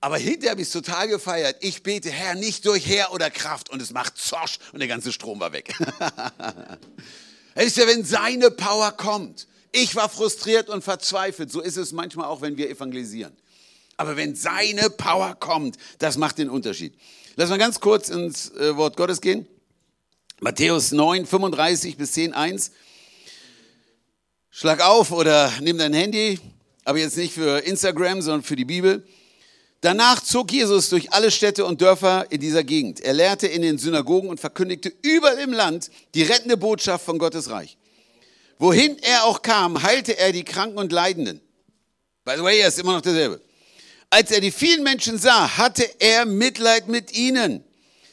Aber hinterher habe ich es total gefeiert. Ich bete, Herr, nicht durch Herr oder Kraft. Und es macht Zosch und der ganze Strom war weg. Wisst ihr, wenn seine Power kommt. Ich war frustriert und verzweifelt. So ist es manchmal auch, wenn wir evangelisieren. Aber wenn seine Power kommt, das macht den Unterschied. Lass mal ganz kurz ins äh, Wort Gottes gehen. Matthäus 9, 35 bis 10, 1. Schlag auf oder nimm dein Handy, aber jetzt nicht für Instagram, sondern für die Bibel. Danach zog Jesus durch alle Städte und Dörfer in dieser Gegend. Er lehrte in den Synagogen und verkündigte überall im Land die rettende Botschaft von Gottes Reich. Wohin er auch kam, heilte er die Kranken und Leidenden. By the way, er ist immer noch derselbe. Als er die vielen Menschen sah, hatte er Mitleid mit ihnen,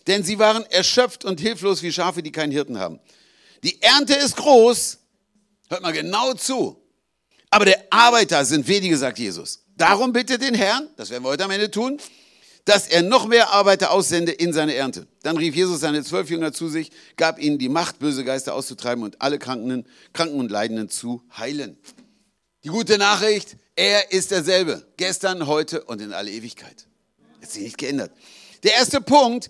denn sie waren erschöpft und hilflos wie Schafe, die keinen Hirten haben. Die Ernte ist groß, hört mal genau zu, aber der Arbeiter sind wenige, sagt Jesus. Darum bitte den Herrn, das werden wir heute am Ende tun, dass er noch mehr Arbeiter aussende in seine Ernte. Dann rief Jesus seine zwölf Jünger zu sich, gab ihnen die Macht, böse Geister auszutreiben und alle Kranken, Kranken und Leidenden zu heilen. Die gute Nachricht, er ist derselbe, gestern, heute und in alle Ewigkeit. Hat sich nicht geändert. Der erste Punkt,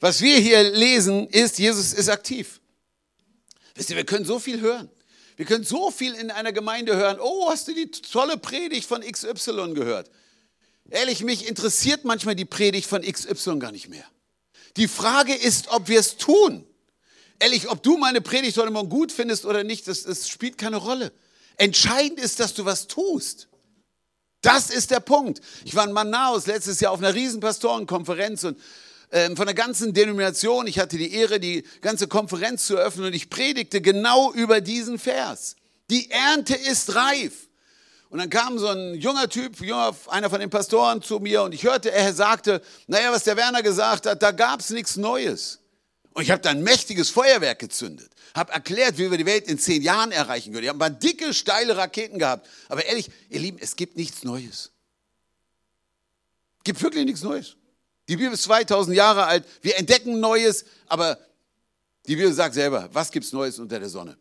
was wir hier lesen, ist, Jesus ist aktiv. Wisst ihr, wir können so viel hören. Wir können so viel in einer Gemeinde hören. Oh, hast du die tolle Predigt von XY gehört? Ehrlich, mich interessiert manchmal die Predigt von XY gar nicht mehr. Die Frage ist, ob wir es tun. Ehrlich, ob du meine Predigt heute Morgen gut findest oder nicht, das, das spielt keine Rolle. Entscheidend ist, dass du was tust. Das ist der Punkt. Ich war in Manaus letztes Jahr auf einer riesen Pastorenkonferenz und von der ganzen Denomination. Ich hatte die Ehre, die ganze Konferenz zu eröffnen und ich predigte genau über diesen Vers. Die Ernte ist reif. Und dann kam so ein junger Typ, einer von den Pastoren zu mir und ich hörte, er sagte, naja, was der Werner gesagt hat, da gab es nichts Neues. Und ich habe da ein mächtiges Feuerwerk gezündet, habe erklärt, wie wir die Welt in zehn Jahren erreichen können. Ich habe mal dicke, steile Raketen gehabt. Aber ehrlich, ihr Lieben, es gibt nichts Neues. Es gibt wirklich nichts Neues. Die Bibel ist 2000 Jahre alt. Wir entdecken Neues, aber die Bibel sagt selber, was gibt es Neues unter der Sonne?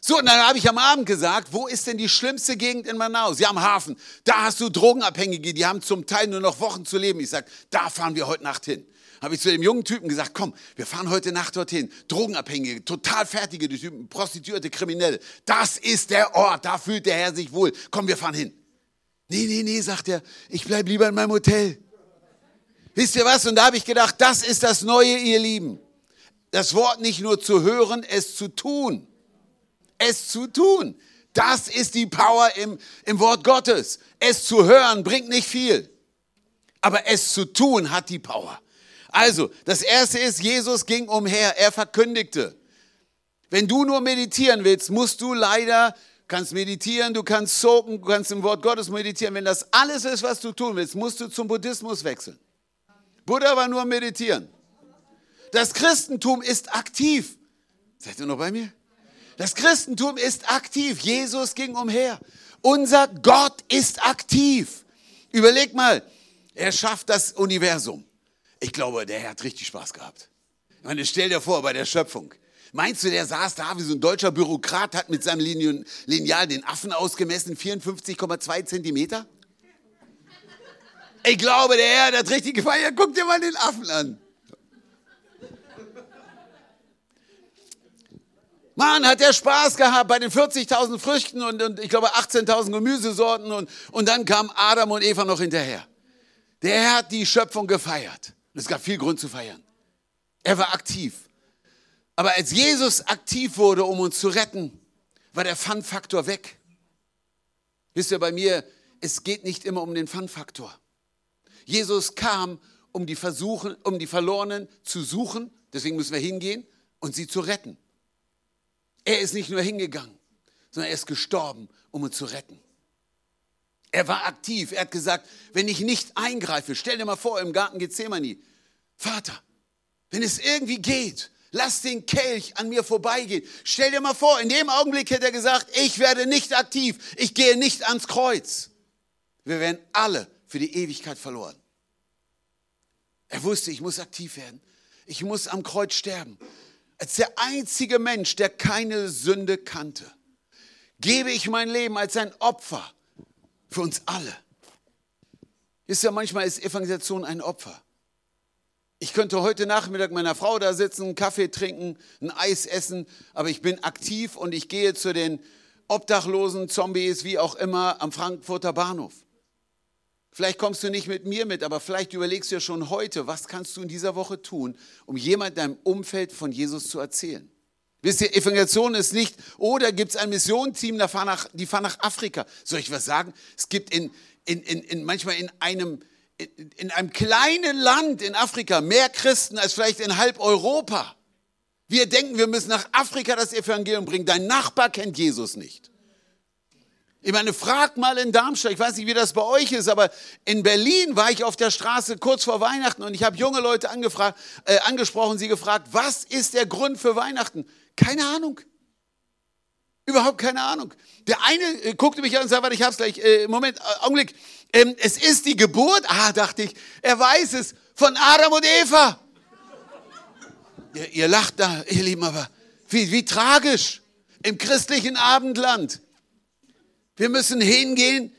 So, und dann habe ich am Abend gesagt, wo ist denn die schlimmste Gegend in Manaus? Ja, am Hafen. Da hast du Drogenabhängige, die haben zum Teil nur noch Wochen zu leben. Ich sage, da fahren wir heute Nacht hin. Habe ich zu dem jungen Typen gesagt, komm, wir fahren heute Nacht dorthin. Drogenabhängige, total fertige Typen, Prostituierte, Kriminelle. Das ist der Ort, da fühlt der Herr sich wohl. Komm, wir fahren hin. Nee, nee, nee, sagt er, ich bleibe lieber in meinem Hotel. Wisst ihr was? Und da habe ich gedacht, das ist das Neue, ihr Lieben. Das Wort nicht nur zu hören, es zu tun es zu tun. Das ist die Power im, im Wort Gottes. Es zu hören bringt nicht viel, aber es zu tun hat die Power. Also, das erste ist, Jesus ging umher, er verkündigte. Wenn du nur meditieren willst, musst du leider, kannst meditieren, du kannst soaken, du kannst im Wort Gottes meditieren. Wenn das alles ist, was du tun willst, musst du zum Buddhismus wechseln. Buddha war nur meditieren. Das Christentum ist aktiv. Seid ihr noch bei mir? Das Christentum ist aktiv. Jesus ging umher. Unser Gott ist aktiv. Überleg mal, er schafft das Universum. Ich glaube, der Herr hat richtig Spaß gehabt. Ich meine, stell dir vor, bei der Schöpfung. Meinst du, der saß da wie so ein deutscher Bürokrat, hat mit seinem Lineal den Affen ausgemessen, 54,2 Zentimeter? Ich glaube, der Herr hat richtig gefeiert. Guck dir mal den Affen an. Mann, hat der Spaß gehabt bei den 40.000 Früchten und, und ich glaube 18.000 Gemüsesorten und, und dann kamen Adam und Eva noch hinterher. Der Herr hat die Schöpfung gefeiert. Und es gab viel Grund zu feiern. Er war aktiv. Aber als Jesus aktiv wurde, um uns zu retten, war der Fun-Faktor weg. Wisst ihr, bei mir, es geht nicht immer um den Fun-Faktor. Jesus kam, um die, Versuchen, um die Verlorenen zu suchen, deswegen müssen wir hingehen und sie zu retten. Er ist nicht nur hingegangen, sondern er ist gestorben, um uns zu retten. Er war aktiv. Er hat gesagt, wenn ich nicht eingreife, stell dir mal vor im Garten Gethsemane, Vater, wenn es irgendwie geht, lass den Kelch an mir vorbeigehen. Stell dir mal vor, in dem Augenblick hätte er gesagt, ich werde nicht aktiv, ich gehe nicht ans Kreuz. Wir werden alle für die Ewigkeit verloren. Er wusste, ich muss aktiv werden. Ich muss am Kreuz sterben als der einzige Mensch, der keine Sünde kannte, gebe ich mein Leben als ein Opfer für uns alle. Ist ja manchmal ist Evangelisation ein Opfer. Ich könnte heute Nachmittag meiner Frau da sitzen, einen Kaffee trinken, ein Eis essen, aber ich bin aktiv und ich gehe zu den Obdachlosen, Zombies, wie auch immer, am Frankfurter Bahnhof. Vielleicht kommst du nicht mit mir mit, aber vielleicht überlegst du ja schon heute, was kannst du in dieser Woche tun, um jemand in deinem Umfeld von Jesus zu erzählen. Wisst ihr, Evangelisation ist nicht, oh, da gibt es ein Missionsteam, die fahren, nach, die fahren nach Afrika. Soll ich was sagen? Es gibt in, in, in, in manchmal in einem, in, in einem kleinen Land in Afrika mehr Christen als vielleicht in halb Europa. Wir denken, wir müssen nach Afrika das Evangelium bringen. Dein Nachbar kennt Jesus nicht. Ich meine, frag mal in Darmstadt, ich weiß nicht, wie das bei euch ist, aber in Berlin war ich auf der Straße kurz vor Weihnachten und ich habe junge Leute angefragt, äh, angesprochen, sie gefragt, was ist der Grund für Weihnachten? Keine Ahnung. Überhaupt keine Ahnung. Der eine äh, guckte mich an und sagte, warte, ich hab's gleich, äh, Moment, äh, Augenblick, ähm, es ist die Geburt, ah, dachte ich, er weiß es, von Adam und Eva. ihr, ihr lacht da, ihr Lieben, aber wie, wie tragisch im christlichen Abendland. Wir müssen hingehen,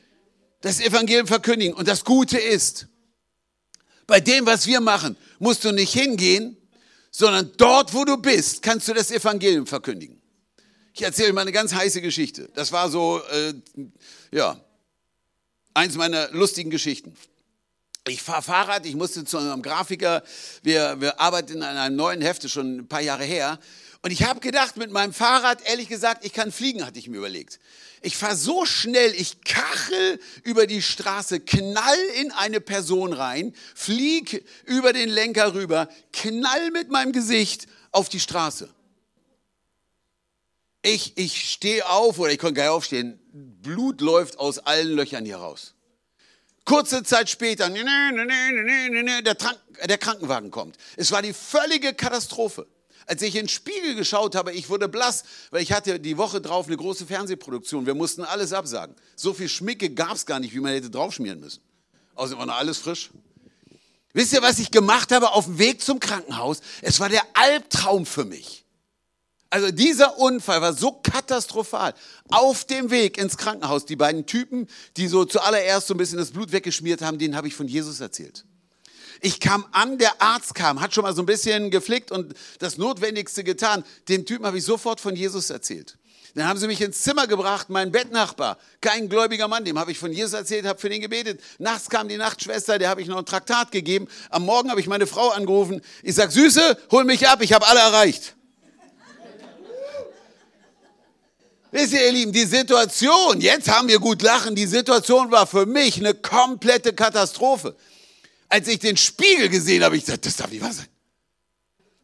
das Evangelium verkündigen. Und das Gute ist, bei dem, was wir machen, musst du nicht hingehen, sondern dort, wo du bist, kannst du das Evangelium verkündigen. Ich erzähle mal eine ganz heiße Geschichte. Das war so, äh, ja, eins meiner lustigen Geschichten. Ich fahre Fahrrad, ich musste zu einem Grafiker, wir, wir arbeiten an einem neuen Hefte, schon ein paar Jahre her. Und ich habe gedacht, mit meinem Fahrrad, ehrlich gesagt, ich kann fliegen, hatte ich mir überlegt. Ich fahre so schnell, ich kachel über die Straße, knall in eine Person rein, flieg über den Lenker rüber, knall mit meinem Gesicht auf die Straße. Ich, ich stehe auf, oder ich konnte gar nicht aufstehen, Blut läuft aus allen Löchern hier raus. Kurze Zeit später, der, der Krankenwagen kommt. Es war die völlige Katastrophe. Als ich in den Spiegel geschaut habe, ich wurde blass, weil ich hatte die Woche drauf eine große Fernsehproduktion. Wir mussten alles absagen. So viel Schmicke gab es gar nicht, wie man hätte draufschmieren müssen. Außerdem war noch alles frisch. Wisst ihr, was ich gemacht habe auf dem Weg zum Krankenhaus? Es war der Albtraum für mich. Also dieser Unfall war so katastrophal. Auf dem Weg ins Krankenhaus, die beiden Typen, die so zuallererst so ein bisschen das Blut weggeschmiert haben, denen habe ich von Jesus erzählt. Ich kam an, der Arzt kam, hat schon mal so ein bisschen geflickt und das Notwendigste getan. Dem Typen habe ich sofort von Jesus erzählt. Dann haben sie mich ins Zimmer gebracht, mein Bettnachbar, kein gläubiger Mann, dem habe ich von Jesus erzählt, habe für den gebetet. Nachts kam die Nachtschwester, der habe ich noch ein Traktat gegeben. Am Morgen habe ich meine Frau angerufen. Ich sage, Süße, hol mich ab, ich habe alle erreicht. Wisst ihr, ihr Lieben, die Situation, jetzt haben wir gut lachen, die Situation war für mich eine komplette Katastrophe. Als ich den Spiegel gesehen habe, ich gesagt, das darf nicht wahr sein.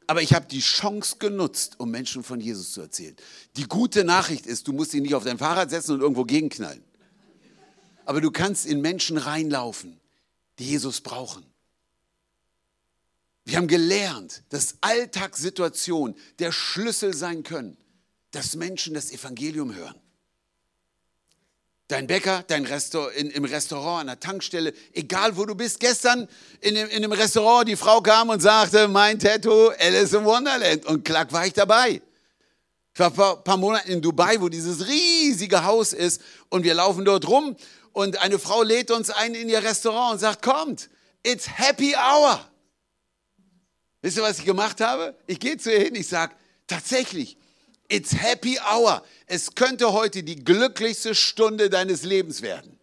Aber ich habe die Chance genutzt, um Menschen von Jesus zu erzählen. Die gute Nachricht ist, du musst ihn nicht auf dein Fahrrad setzen und irgendwo gegenknallen. Aber du kannst in Menschen reinlaufen, die Jesus brauchen. Wir haben gelernt, dass Alltagssituationen der Schlüssel sein können, dass Menschen das Evangelium hören. Dein Bäcker, dein Restaur in, im Restaurant, an der Tankstelle, egal wo du bist. Gestern in dem, in dem Restaurant, die Frau kam und sagte, mein Tattoo, Alice in Wonderland. Und klack war ich dabei. Ich war vor ein paar Monaten in Dubai, wo dieses riesige Haus ist und wir laufen dort rum und eine Frau lädt uns ein in ihr Restaurant und sagt, kommt, it's happy hour. Wisst ihr, was ich gemacht habe? Ich gehe zu ihr hin, ich sage, tatsächlich, It's happy hour. Es könnte heute die glücklichste Stunde deines Lebens werden.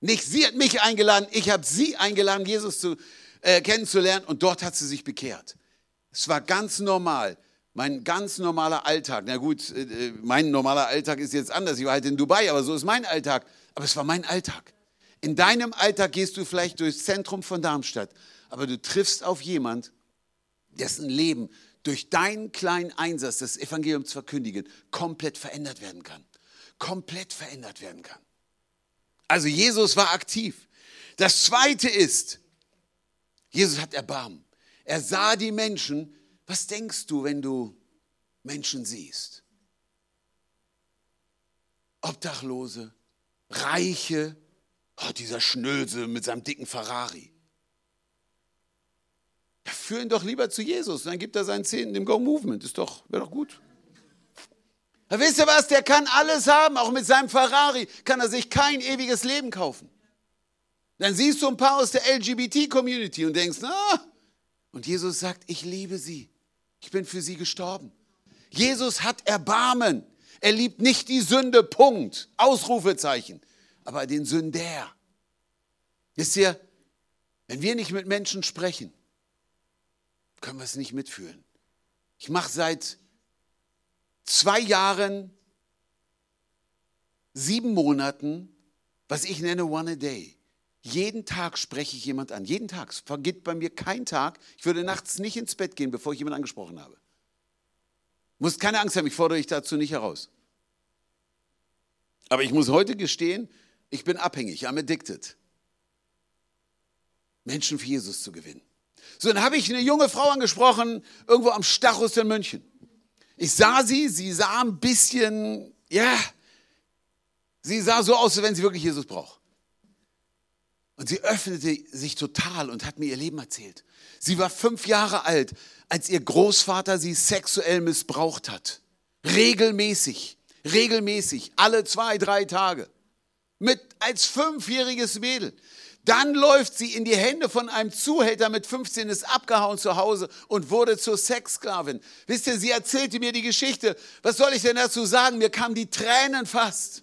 Nicht sie hat mich eingeladen, ich habe sie eingeladen, Jesus zu, äh, kennenzulernen und dort hat sie sich bekehrt. Es war ganz normal, mein ganz normaler Alltag. Na gut, äh, äh, mein normaler Alltag ist jetzt anders. Ich war halt in Dubai, aber so ist mein Alltag. Aber es war mein Alltag. In deinem Alltag gehst du vielleicht durchs Zentrum von Darmstadt, aber du triffst auf jemand, dessen Leben durch deinen kleinen Einsatz, das Evangelium zu verkündigen, komplett verändert werden kann. Komplett verändert werden kann. Also Jesus war aktiv. Das Zweite ist, Jesus hat Erbarmen. Er sah die Menschen. Was denkst du, wenn du Menschen siehst? Obdachlose, Reiche, oh, dieser Schnöse mit seinem dicken Ferrari. Ja, führ ihn doch lieber zu Jesus, dann gibt er seinen Zehnten dem Go Movement. Ist doch, wäre doch gut. Ja, wisst ihr was? Der kann alles haben, auch mit seinem Ferrari kann er sich kein ewiges Leben kaufen. Dann siehst du ein paar aus der LGBT-Community und denkst, na, und Jesus sagt, ich liebe sie. Ich bin für sie gestorben. Jesus hat Erbarmen. Er liebt nicht die Sünde, Punkt, Ausrufezeichen, aber den Sünder. Wisst ihr, wenn wir nicht mit Menschen sprechen, können wir es nicht mitfühlen. Ich mache seit zwei Jahren, sieben Monaten, was ich nenne One a Day. Jeden Tag spreche ich jemand an. Jeden Tag. Es vergeht bei mir kein Tag. Ich würde nachts nicht ins Bett gehen, bevor ich jemanden angesprochen habe. Muss keine Angst haben, ich fordere dich dazu nicht heraus. Aber ich muss heute gestehen, ich bin abhängig, I'm addicted. Menschen für Jesus zu gewinnen. So, dann habe ich eine junge Frau angesprochen, irgendwo am Stachus in München. Ich sah sie, sie sah ein bisschen, ja, sie sah so aus, als wenn sie wirklich Jesus braucht. Und sie öffnete sich total und hat mir ihr Leben erzählt. Sie war fünf Jahre alt, als ihr Großvater sie sexuell missbraucht hat. Regelmäßig, regelmäßig, alle zwei, drei Tage. Mit, als fünfjähriges Mädel. Dann läuft sie in die Hände von einem Zuhälter mit 15, ist abgehauen zu Hause und wurde zur Sexsklavin. Wisst ihr, sie erzählte mir die Geschichte. Was soll ich denn dazu sagen? Mir kamen die Tränen fast.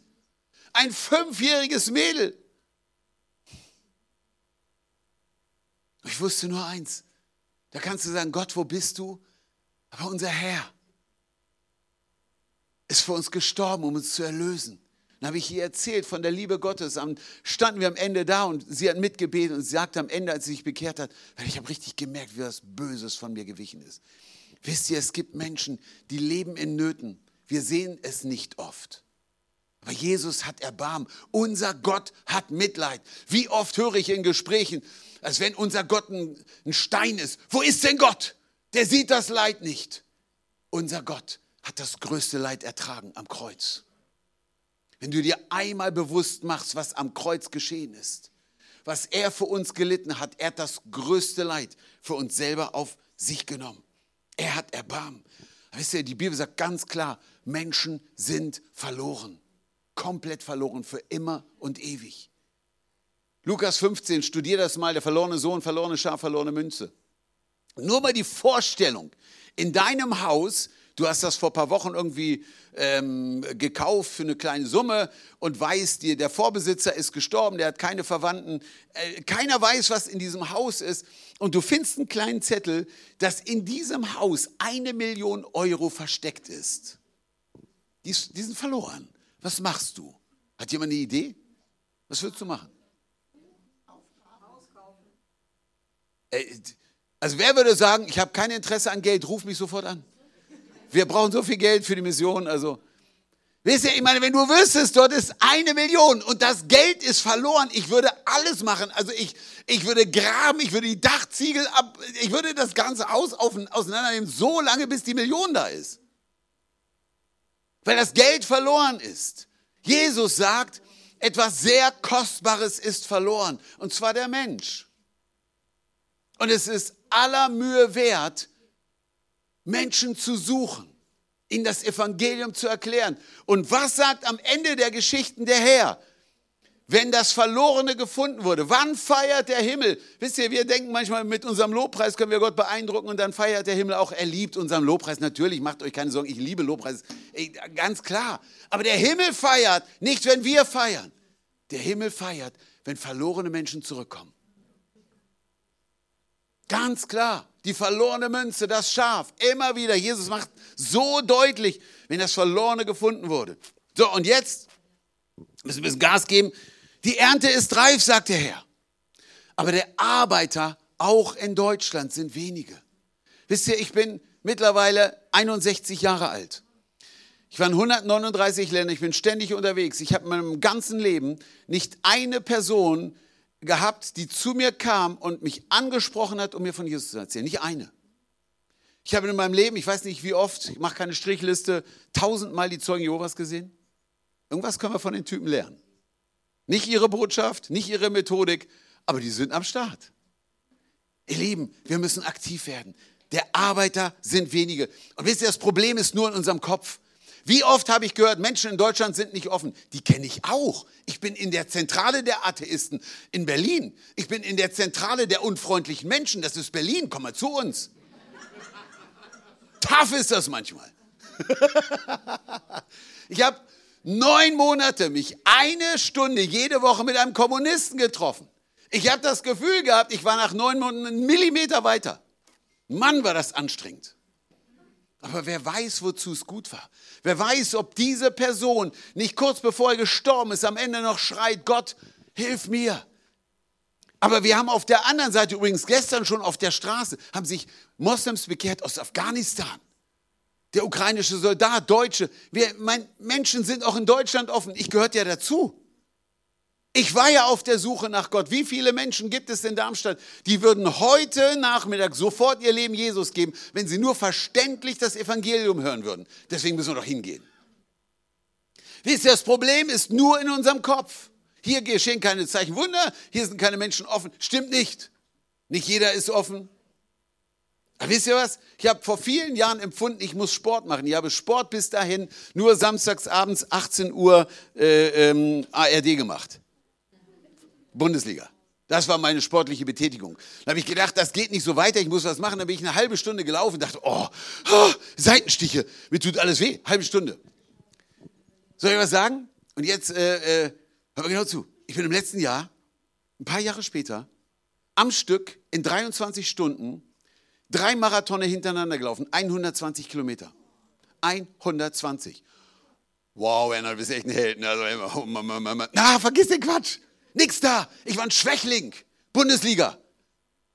Ein fünfjähriges Mädel Ich wusste nur eins. Da kannst du sagen, Gott, wo bist du? Aber unser Herr ist für uns gestorben, um uns zu erlösen. Dann habe ich ihr erzählt von der Liebe Gottes. Dann standen wir am Ende da und sie hat mitgebetet und sagte am Ende, als sie sich bekehrt hat, ich habe richtig gemerkt, wie was Böses von mir gewichen ist. Wisst ihr, es gibt Menschen, die leben in Nöten. Wir sehen es nicht oft. Aber Jesus hat Erbarmen. Unser Gott hat Mitleid. Wie oft höre ich in Gesprächen, als wenn unser Gott ein Stein ist. Wo ist denn Gott? Der sieht das Leid nicht. Unser Gott hat das größte Leid ertragen am Kreuz. Wenn du dir einmal bewusst machst, was am Kreuz geschehen ist, was er für uns gelitten hat, er hat das größte Leid für uns selber auf sich genommen. Er hat Erbarmen. Wisst ihr, die Bibel sagt ganz klar, Menschen sind verloren. Komplett verloren für immer und ewig. Lukas 15, studier das mal, der verlorene Sohn, verlorene Schaf, verlorene Münze. Nur mal die Vorstellung, in deinem Haus, du hast das vor ein paar Wochen irgendwie ähm, gekauft für eine kleine Summe und weißt, dir, der Vorbesitzer ist gestorben, der hat keine Verwandten, äh, keiner weiß, was in diesem Haus ist und du findest einen kleinen Zettel, dass in diesem Haus eine Million Euro versteckt ist. Die, die sind verloren. Was machst du? Hat jemand eine Idee? Was würdest du machen? Äh, also wer würde sagen, ich habe kein Interesse an Geld, ruf mich sofort an. Wir brauchen so viel Geld für die Mission. Also, wisst ihr, ich meine, wenn du wüsstest, dort ist eine Million und das Geld ist verloren, ich würde alles machen. Also ich, ich würde graben, ich würde die Dachziegel ab, ich würde das ganze Haus auf, auseinandernehmen, so lange, bis die Million da ist. Weil das Geld verloren ist. Jesus sagt, etwas sehr Kostbares ist verloren, und zwar der Mensch. Und es ist aller Mühe wert, Menschen zu suchen, ihnen das Evangelium zu erklären. Und was sagt am Ende der Geschichten der Herr? Wenn das Verlorene gefunden wurde, wann feiert der Himmel? Wisst ihr, wir denken manchmal, mit unserem Lobpreis können wir Gott beeindrucken und dann feiert der Himmel auch, er liebt unseren Lobpreis. Natürlich, macht euch keine Sorgen, ich liebe Lobpreis, ganz klar. Aber der Himmel feiert nicht, wenn wir feiern. Der Himmel feiert, wenn verlorene Menschen zurückkommen. Ganz klar, die verlorene Münze, das Schaf, immer wieder. Jesus macht so deutlich, wenn das Verlorene gefunden wurde. So, und jetzt müssen wir ein bisschen Gas geben. Die Ernte ist reif, sagt der Herr. Aber der Arbeiter, auch in Deutschland, sind wenige. Wisst ihr, ich bin mittlerweile 61 Jahre alt. Ich war in 139 Ländern, ich bin ständig unterwegs. Ich habe in meinem ganzen Leben nicht eine Person gehabt, die zu mir kam und mich angesprochen hat, um mir von Jesus zu erzählen. Nicht eine. Ich habe in meinem Leben, ich weiß nicht wie oft, ich mache keine Strichliste, tausendmal die Zeugen Jehovas gesehen. Irgendwas können wir von den Typen lernen. Nicht ihre Botschaft, nicht ihre Methodik, aber die sind am Start. Ihr Lieben, wir müssen aktiv werden. Der Arbeiter sind wenige. Und wisst ihr, das Problem ist nur in unserem Kopf. Wie oft habe ich gehört, Menschen in Deutschland sind nicht offen. Die kenne ich auch. Ich bin in der Zentrale der Atheisten in Berlin. Ich bin in der Zentrale der unfreundlichen Menschen. Das ist Berlin. Komm mal zu uns. Tough ist das manchmal. ich habe neun Monate mich eine Stunde jede Woche mit einem Kommunisten getroffen. Ich habe das Gefühl gehabt, ich war nach neun Monaten einen Millimeter weiter. Mann, war das anstrengend. Aber wer weiß, wozu es gut war. Wer weiß, ob diese Person nicht kurz bevor er gestorben ist, am Ende noch schreit, Gott, hilf mir. Aber wir haben auf der anderen Seite übrigens gestern schon auf der Straße, haben sich Moslems bekehrt aus Afghanistan. Der ukrainische Soldat, Deutsche. Wir, mein, Menschen sind auch in Deutschland offen. Ich gehörte ja dazu. Ich war ja auf der Suche nach Gott. Wie viele Menschen gibt es in Darmstadt, die würden heute Nachmittag sofort ihr Leben Jesus geben, wenn sie nur verständlich das Evangelium hören würden? Deswegen müssen wir doch hingehen. Wisst ihr, das Problem ist nur in unserem Kopf. Hier geschehen keine Zeichen Wunder, hier sind keine Menschen offen. Stimmt nicht. Nicht jeder ist offen. Aber wisst ihr was? Ich habe vor vielen Jahren empfunden, ich muss Sport machen. Ich habe Sport bis dahin nur samstags abends 18 Uhr äh, ähm, ARD gemacht. Bundesliga. Das war meine sportliche Betätigung. Da habe ich gedacht, das geht nicht so weiter, ich muss was machen. Dann bin ich eine halbe Stunde gelaufen und dachte, oh, oh Seitenstiche, mir tut alles weh. Halbe Stunde. Soll ich was sagen? Und jetzt, äh, äh, hör mal genau zu. Ich bin im letzten Jahr, ein paar Jahre später, am Stück in 23 Stunden drei Marathone hintereinander gelaufen. 120 Kilometer. 120. Wow, Werner, du bist echt ein Held. Ne? Also, oh, Na, vergiss den Quatsch. Nix da. Ich war ein Schwächling. Bundesliga.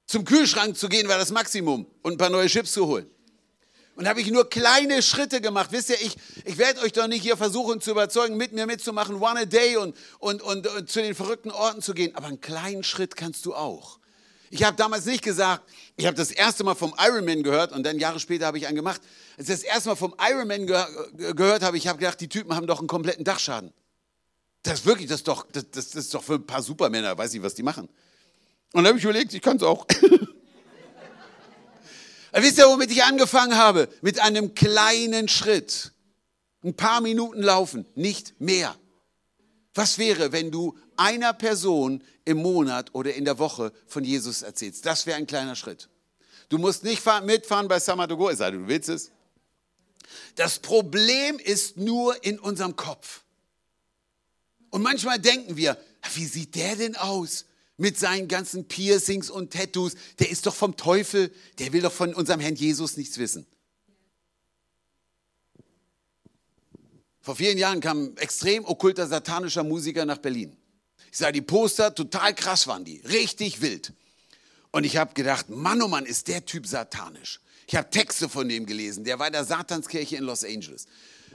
Zum Kühlschrank zu gehen war das Maximum und ein paar neue Chips zu holen. Und habe ich nur kleine Schritte gemacht. Wisst ihr, ich, ich werde euch doch nicht hier versuchen zu überzeugen, mit mir mitzumachen, one a day und, und, und, und zu den verrückten Orten zu gehen. Aber einen kleinen Schritt kannst du auch. Ich habe damals nicht gesagt, ich habe das erste Mal vom Ironman gehört und dann Jahre später habe ich einen gemacht. Als ich das erste Mal vom Ironman ge gehört habe, ich habe gedacht, die Typen haben doch einen kompletten Dachschaden. Das ist wirklich, das ist doch, das, das ist doch für ein paar Supermänner, weiß ich, was die machen. Und dann habe ich überlegt, ich kann es auch. Wisst ihr, womit ich angefangen habe? Mit einem kleinen Schritt. Ein paar Minuten laufen, nicht mehr. Was wäre, wenn du einer Person im Monat oder in der Woche von Jesus erzählst? Das wäre ein kleiner Schritt. Du musst nicht mitfahren bei Samadogo, es sei denn, du willst es. Das Problem ist nur in unserem Kopf. Und manchmal denken wir, wie sieht der denn aus? Mit seinen ganzen Piercings und Tattoos. Der ist doch vom Teufel. Der will doch von unserem Herrn Jesus nichts wissen. Vor vielen Jahren kam ein extrem okkulter satanischer Musiker nach Berlin. Ich sah die Poster, total krass waren die, richtig wild. Und ich habe gedacht, Mann, oh Mann, ist der Typ satanisch. Ich habe Texte von dem gelesen, der war in der Satanskirche in Los Angeles.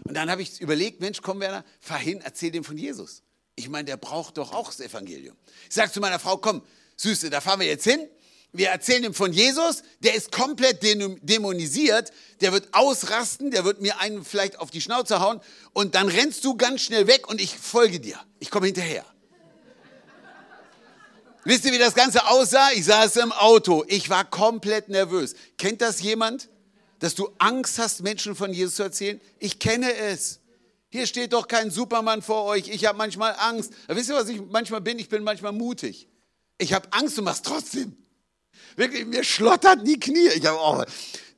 Und dann habe ich überlegt, Mensch, komm Werner, fahr hin, erzähl dem von Jesus. Ich meine, der braucht doch auch das Evangelium. Ich sage zu meiner Frau, komm, Süße, da fahren wir jetzt hin. Wir erzählen ihm von Jesus, der ist komplett dämonisiert, der wird ausrasten, der wird mir einen vielleicht auf die Schnauze hauen und dann rennst du ganz schnell weg und ich folge dir. Ich komme hinterher. Wisst ihr, wie das Ganze aussah? Ich saß im Auto. Ich war komplett nervös. Kennt das jemand? Dass du Angst hast, Menschen von Jesus zu erzählen? Ich kenne es. Hier steht doch kein Supermann vor euch. Ich habe manchmal Angst. Wisst ihr, was ich manchmal bin? Ich bin manchmal mutig. Ich habe Angst und mach's trotzdem. Wirklich, mir schlottert die Knie. Ich hab, oh,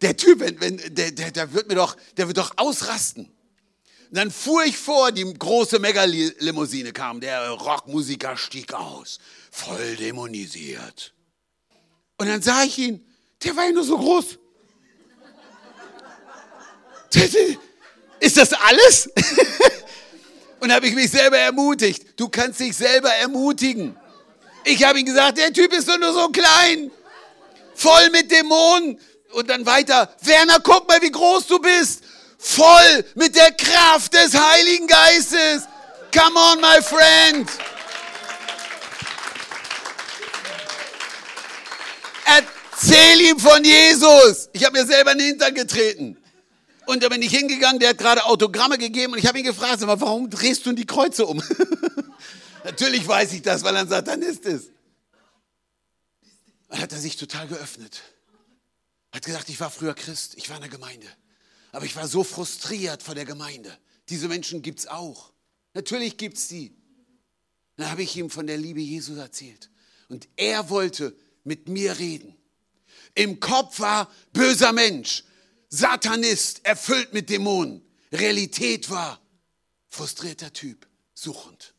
der Typ, wenn, wenn, der, der, der, wird mir doch, der wird doch ausrasten. Und dann fuhr ich vor, die große Megalimousine kam, der Rockmusiker stieg aus, voll dämonisiert. Und dann sah ich ihn, der war ja nur so groß. Ist das alles? Und habe ich mich selber ermutigt. Du kannst dich selber ermutigen. Ich habe ihm gesagt, der Typ ist doch nur so klein. Voll mit Dämonen. Und dann weiter. Werner, guck mal, wie groß du bist. Voll mit der Kraft des Heiligen Geistes. Come on, my friend. Erzähl ihm von Jesus. Ich habe mir selber in den Hintern getreten. Und da bin ich hingegangen, der hat gerade Autogramme gegeben und ich habe ihn gefragt, mal, warum drehst du die Kreuze um? Natürlich weiß ich das, weil er ein Satanist ist. Dann hat er sich total geöffnet. Hat gesagt, ich war früher Christ, ich war in der Gemeinde. Aber ich war so frustriert vor der Gemeinde. Diese Menschen gibt es auch. Natürlich gibt es die. Dann habe ich ihm von der Liebe Jesu erzählt. Und er wollte mit mir reden. Im Kopf war böser Mensch, Satanist, erfüllt mit Dämonen. Realität war frustrierter Typ, suchend.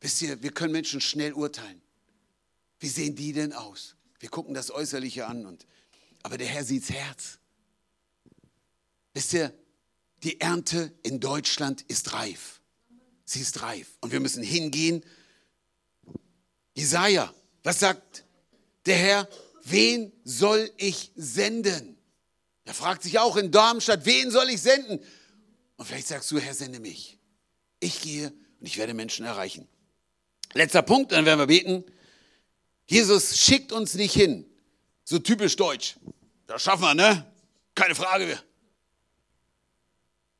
Wisst ihr, wir können Menschen schnell urteilen. Wie sehen die denn aus? Wir gucken das Äußerliche an, und, aber der Herr sieht's Herz. Wisst ihr, die Ernte in Deutschland ist reif. Sie ist reif. Und wir müssen hingehen. Jesaja, was sagt der Herr? Wen soll ich senden? Er fragt sich auch in Darmstadt, wen soll ich senden? Und vielleicht sagst du, Herr, sende mich. Ich gehe und ich werde Menschen erreichen. Letzter Punkt, dann werden wir beten. Jesus schickt uns nicht hin. So typisch deutsch. Das schaffen wir, ne? Keine Frage.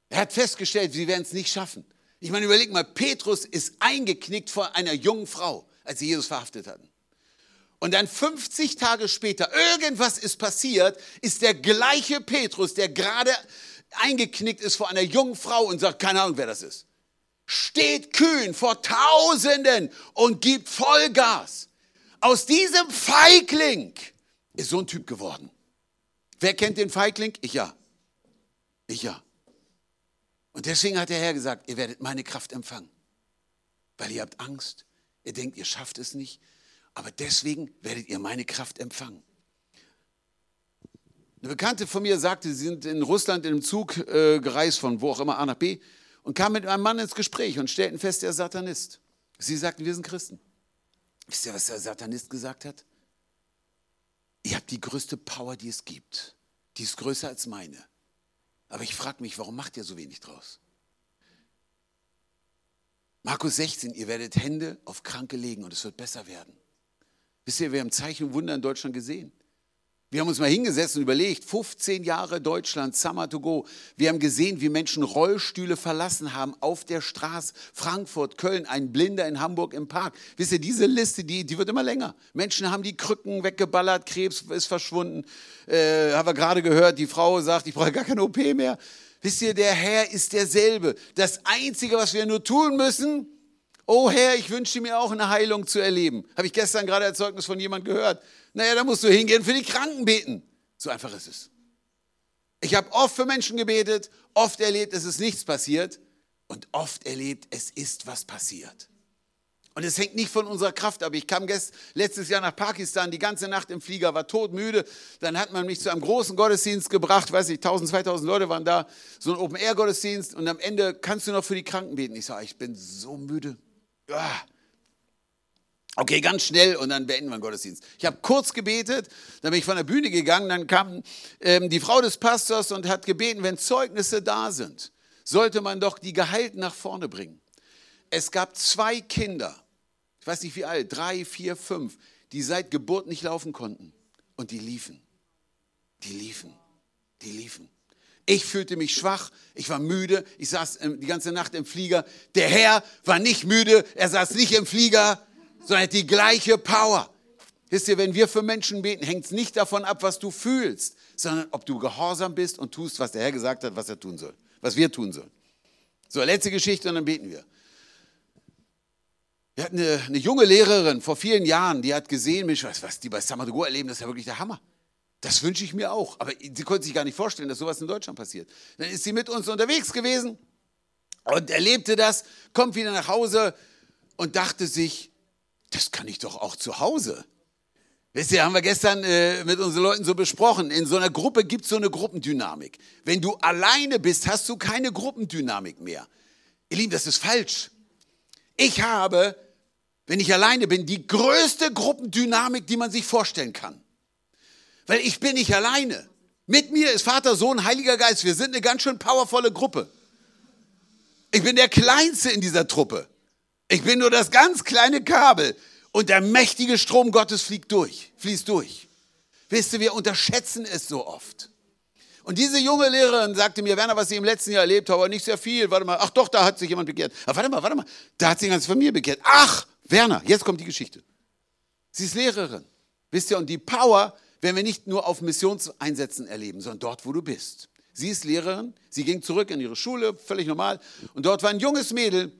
Er hat festgestellt, sie werden es nicht schaffen. Ich meine, überleg mal, Petrus ist eingeknickt vor einer jungen Frau, als sie Jesus verhaftet hatten. Und dann 50 Tage später, irgendwas ist passiert, ist der gleiche Petrus, der gerade eingeknickt ist vor einer jungen Frau und sagt, keine Ahnung, wer das ist, steht kühn vor Tausenden und gibt Vollgas. Aus diesem Feigling ist so ein Typ geworden. Wer kennt den Feigling? Ich ja. Ich ja. Und deswegen hat der Herr gesagt, ihr werdet meine Kraft empfangen. Weil ihr habt Angst, ihr denkt, ihr schafft es nicht, aber deswegen werdet ihr meine Kraft empfangen. Eine Bekannte von mir sagte, sie sind in Russland in einem Zug äh, gereist von wo auch immer A nach B und kam mit einem Mann ins Gespräch und stellten fest, er ist Satanist. Sie sagten, wir sind Christen. Wisst ihr, was der Satanist gesagt hat? Ihr habt die größte Power, die es gibt. Die ist größer als meine. Aber ich frage mich, warum macht ihr so wenig draus? Markus 16, ihr werdet Hände auf Kranke legen und es wird besser werden. Wisst ihr, wir haben Zeichen und Wunder in Deutschland gesehen. Wir haben uns mal hingesetzt und überlegt, 15 Jahre Deutschland, Summer to go. Wir haben gesehen, wie Menschen Rollstühle verlassen haben auf der Straße. Frankfurt, Köln, ein Blinder in Hamburg im Park. Wisst ihr, diese Liste, die, die wird immer länger. Menschen haben die Krücken weggeballert, Krebs ist verschwunden. Äh, haben wir gerade gehört, die Frau sagt, ich brauche gar keine OP mehr. Wisst ihr, der Herr ist derselbe. Das Einzige, was wir nur tun müssen, oh Herr, ich wünsche mir auch eine Heilung zu erleben. Habe ich gestern gerade ein Zeugnis von jemand gehört naja, da musst du hingehen für die Kranken beten. So einfach ist es. Ich habe oft für Menschen gebetet, oft erlebt, es ist nichts passiert und oft erlebt, es ist was passiert. Und es hängt nicht von unserer Kraft ab. Ich kam gest, letztes Jahr nach Pakistan, die ganze Nacht im Flieger, war todmüde. Dann hat man mich zu einem großen Gottesdienst gebracht, weiß ich, 1000, 2000 Leute waren da, so ein Open-Air-Gottesdienst. Und am Ende kannst du noch für die Kranken beten. Ich sage, ich bin so müde. Ja, Okay, ganz schnell und dann beenden wir den Gottesdienst. Ich habe kurz gebetet, dann bin ich von der Bühne gegangen, dann kam ähm, die Frau des Pastors und hat gebeten, wenn Zeugnisse da sind, sollte man doch die Geheilten nach vorne bringen. Es gab zwei Kinder, ich weiß nicht wie alt, drei, vier, fünf, die seit Geburt nicht laufen konnten. Und die liefen. Die liefen. Die liefen. Ich fühlte mich schwach, ich war müde, ich saß ähm, die ganze Nacht im Flieger. Der Herr war nicht müde, er saß nicht im Flieger, sondern hat die gleiche Power. Wisst ihr, wenn wir für Menschen beten, hängt es nicht davon ab, was du fühlst, sondern ob du gehorsam bist und tust, was der Herr gesagt hat, was er tun soll, was wir tun sollen. So, letzte Geschichte und dann beten wir. Wir hatten eine, eine junge Lehrerin vor vielen Jahren, die hat gesehen, Mensch, was, was die bei Samadogo erleben, das ist ja wirklich der Hammer. Das wünsche ich mir auch. Aber sie konnte sich gar nicht vorstellen, dass sowas in Deutschland passiert. Dann ist sie mit uns unterwegs gewesen und erlebte das, kommt wieder nach Hause und dachte sich, das kann ich doch auch zu Hause. Wisst ihr, haben wir gestern äh, mit unseren Leuten so besprochen. In so einer Gruppe gibt es so eine Gruppendynamik. Wenn du alleine bist, hast du keine Gruppendynamik mehr. Ihr Lieben, das ist falsch. Ich habe, wenn ich alleine bin, die größte Gruppendynamik, die man sich vorstellen kann. Weil ich bin nicht alleine. Mit mir ist Vater, Sohn, Heiliger Geist. Wir sind eine ganz schön powervolle Gruppe. Ich bin der Kleinste in dieser Truppe. Ich bin nur das ganz kleine Kabel und der mächtige Strom Gottes fliegt durch, fließt durch. Wisst ihr, wir unterschätzen es so oft. Und diese junge Lehrerin sagte mir, Werner, was sie im letzten Jahr erlebt habe, nicht sehr viel. Warte mal, ach doch, da hat sich jemand bekehrt. Ach, warte mal, warte mal, da hat sich eine ganze Familie bekehrt. Ach, Werner, jetzt kommt die Geschichte. Sie ist Lehrerin. Wisst ihr, und die Power werden wir nicht nur auf Missionseinsätzen erleben, sondern dort, wo du bist. Sie ist Lehrerin, sie ging zurück in ihre Schule, völlig normal. Und dort war ein junges Mädel,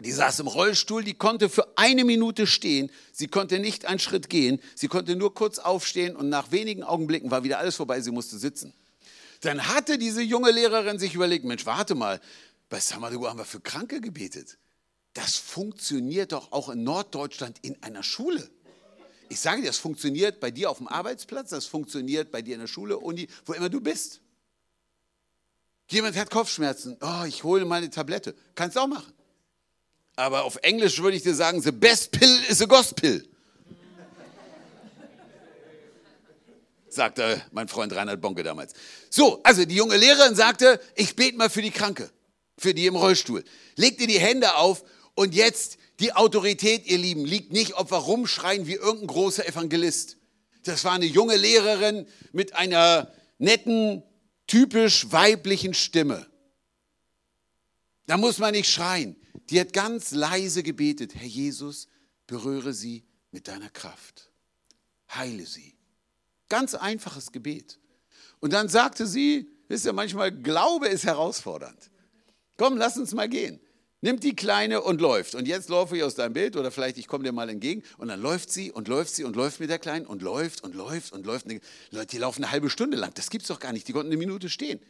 die saß im Rollstuhl, die konnte für eine Minute stehen, sie konnte nicht einen Schritt gehen, sie konnte nur kurz aufstehen und nach wenigen Augenblicken war wieder alles vorbei, sie musste sitzen. Dann hatte diese junge Lehrerin sich überlegt, Mensch, warte mal, bei Samadugu haben wir für Kranke gebetet. Das funktioniert doch auch in Norddeutschland in einer Schule. Ich sage dir, das funktioniert bei dir auf dem Arbeitsplatz, das funktioniert bei dir in der Schule, Uni, wo immer du bist. Jemand hat Kopfschmerzen. Oh, ich hole mal eine Tablette. Kannst du auch machen. Aber auf Englisch würde ich dir sagen, the best pill is a gospel. sagte mein Freund Reinhard Bonke damals. So, also die junge Lehrerin sagte, ich bete mal für die Kranke, für die im Rollstuhl. Legt ihr die Hände auf und jetzt die Autorität, ihr Lieben, liegt nicht, ob wir rumschreien wie irgendein großer Evangelist. Das war eine junge Lehrerin mit einer netten, typisch weiblichen Stimme. Da muss man nicht schreien. Die hat ganz leise gebetet, Herr Jesus, berühre sie mit deiner Kraft. Heile sie. Ganz einfaches Gebet. Und dann sagte sie, wisst ihr, manchmal Glaube ist herausfordernd. Komm, lass uns mal gehen. Nimmt die Kleine und läuft. Und jetzt laufe ich aus deinem Bild oder vielleicht ich komme dir mal entgegen. Und dann läuft sie und läuft sie und läuft mit der Kleinen und läuft und läuft und läuft. Leute, die laufen eine halbe Stunde lang. Das gibt's doch gar nicht. Die konnten eine Minute stehen.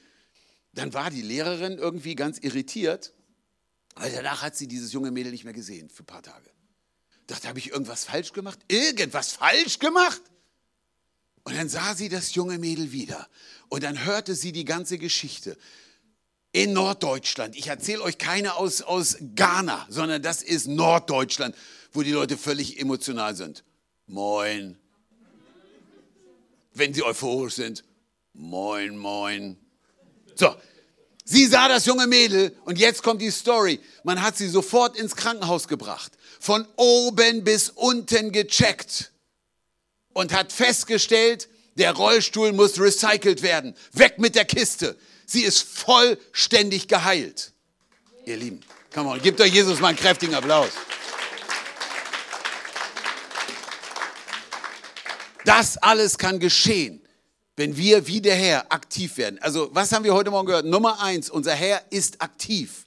Dann war die Lehrerin irgendwie ganz irritiert, weil danach hat sie dieses junge Mädel nicht mehr gesehen für ein paar Tage. Dachte, habe ich irgendwas falsch gemacht? Irgendwas falsch gemacht? Und dann sah sie das junge Mädel wieder. Und dann hörte sie die ganze Geschichte. In Norddeutschland. Ich erzähle euch keine aus, aus Ghana, sondern das ist Norddeutschland, wo die Leute völlig emotional sind. Moin. Wenn sie euphorisch sind. Moin, moin. So, Sie sah das junge Mädel und jetzt kommt die Story. Man hat sie sofort ins Krankenhaus gebracht, von oben bis unten gecheckt und hat festgestellt, der Rollstuhl muss recycelt werden. Weg mit der Kiste. Sie ist vollständig geheilt. Ihr Lieben, come on, gebt euch Jesus mal einen kräftigen Applaus. Das alles kann geschehen, wenn wir wie der Herr aktiv werden. Also, was haben wir heute Morgen gehört? Nummer eins, unser Herr ist aktiv.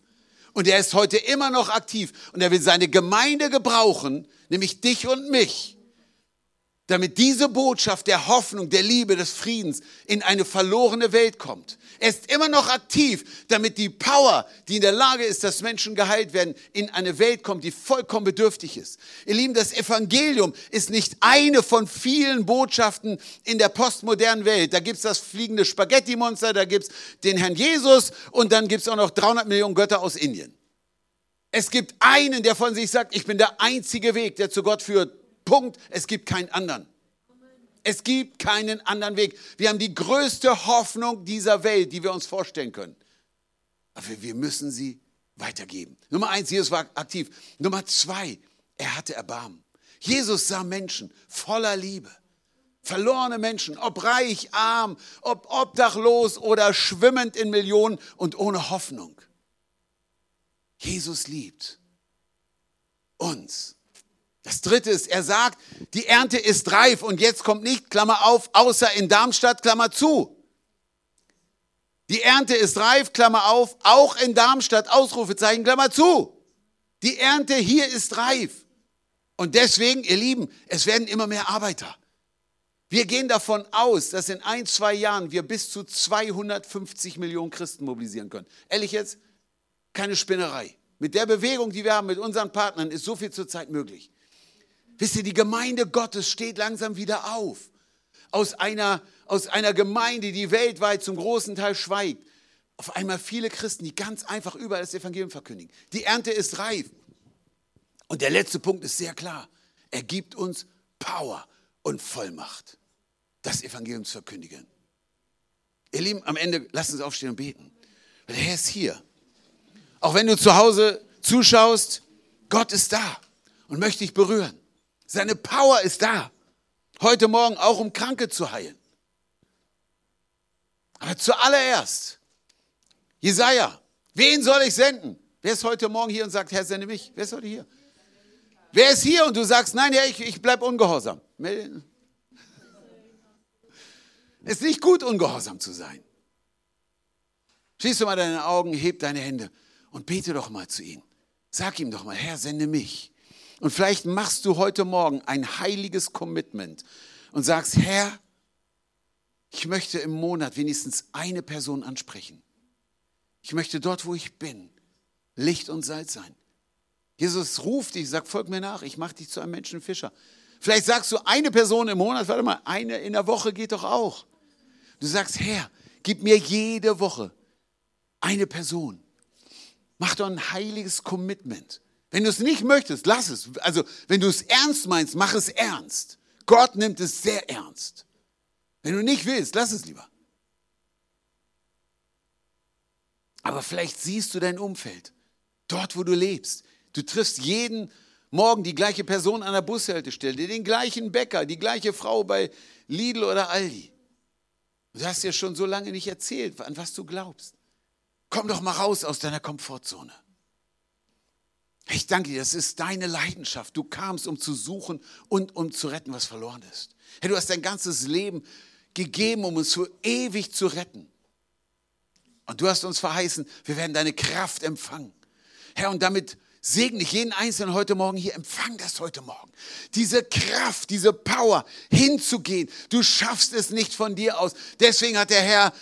Und er ist heute immer noch aktiv. Und er will seine Gemeinde gebrauchen, nämlich dich und mich, damit diese Botschaft der Hoffnung, der Liebe, des Friedens in eine verlorene Welt kommt. Er ist immer noch aktiv, damit die Power, die in der Lage ist, dass Menschen geheilt werden, in eine Welt kommt, die vollkommen bedürftig ist. Ihr Lieben, das Evangelium ist nicht eine von vielen Botschaften in der postmodernen Welt. Da gibt es das fliegende Spaghetti-Monster, da gibt es den Herrn Jesus und dann gibt es auch noch 300 Millionen Götter aus Indien. Es gibt einen, der von sich sagt, ich bin der einzige Weg, der zu Gott führt. Punkt. Es gibt keinen anderen. Es gibt keinen anderen Weg. Wir haben die größte Hoffnung dieser Welt, die wir uns vorstellen können. Aber wir müssen sie weitergeben. Nummer eins, Jesus war aktiv. Nummer zwei, er hatte Erbarmen. Jesus sah Menschen voller Liebe. Verlorene Menschen, ob reich, arm, ob obdachlos oder schwimmend in Millionen und ohne Hoffnung. Jesus liebt uns. Das dritte ist, er sagt, die Ernte ist reif und jetzt kommt nicht, Klammer auf, außer in Darmstadt, Klammer zu. Die Ernte ist reif, Klammer auf, auch in Darmstadt, Ausrufezeichen, Klammer zu. Die Ernte hier ist reif. Und deswegen, ihr Lieben, es werden immer mehr Arbeiter. Wir gehen davon aus, dass in ein, zwei Jahren wir bis zu 250 Millionen Christen mobilisieren können. Ehrlich jetzt, keine Spinnerei. Mit der Bewegung, die wir haben, mit unseren Partnern, ist so viel zurzeit möglich. Wisst ihr, die Gemeinde Gottes steht langsam wieder auf. Aus einer, aus einer Gemeinde, die weltweit zum großen Teil schweigt. Auf einmal viele Christen, die ganz einfach überall das Evangelium verkündigen. Die Ernte ist reif. Und der letzte Punkt ist sehr klar. Er gibt uns Power und Vollmacht, das Evangelium zu verkündigen. Ihr Lieben, am Ende lasst uns aufstehen und beten. Der Herr ist hier. Auch wenn du zu Hause zuschaust, Gott ist da und möchte dich berühren. Seine Power ist da. Heute Morgen auch, um Kranke zu heilen. Aber zuallererst, Jesaja, wen soll ich senden? Wer ist heute Morgen hier und sagt, Herr, sende mich? Wer ist heute hier? Wer ist hier und du sagst, nein, Herr, ich, ich bleibe ungehorsam? Es ist nicht gut, ungehorsam zu sein. Schließ du mal deine Augen, heb deine Hände und bete doch mal zu ihm. Sag ihm doch mal, Herr, sende mich. Und vielleicht machst du heute Morgen ein heiliges Commitment und sagst, Herr, ich möchte im Monat wenigstens eine Person ansprechen. Ich möchte dort, wo ich bin, Licht und Salz sein. Jesus ruft dich, sagt, folg mir nach, ich mache dich zu einem Menschenfischer. Vielleicht sagst du eine Person im Monat, warte mal, eine in der Woche geht doch auch. Du sagst, Herr, gib mir jede Woche eine Person. Mach doch ein heiliges Commitment. Wenn du es nicht möchtest, lass es. Also, wenn du es ernst meinst, mach es ernst. Gott nimmt es sehr ernst. Wenn du nicht willst, lass es lieber. Aber vielleicht siehst du dein Umfeld, dort, wo du lebst. Du triffst jeden morgen die gleiche Person an der Bushaltestelle, den gleichen Bäcker, die gleiche Frau bei Lidl oder Aldi. Du hast dir schon so lange nicht erzählt, an was du glaubst. Komm doch mal raus aus deiner Komfortzone. Ich danke dir, das ist deine Leidenschaft. Du kamst, um zu suchen und um zu retten, was verloren ist. Hey, du hast dein ganzes Leben gegeben, um uns für ewig zu retten. Und du hast uns verheißen, wir werden deine Kraft empfangen. Herr, und damit segne ich jeden Einzelnen heute Morgen hier. Empfang das heute Morgen. Diese Kraft, diese Power hinzugehen. Du schaffst es nicht von dir aus. Deswegen hat der Herr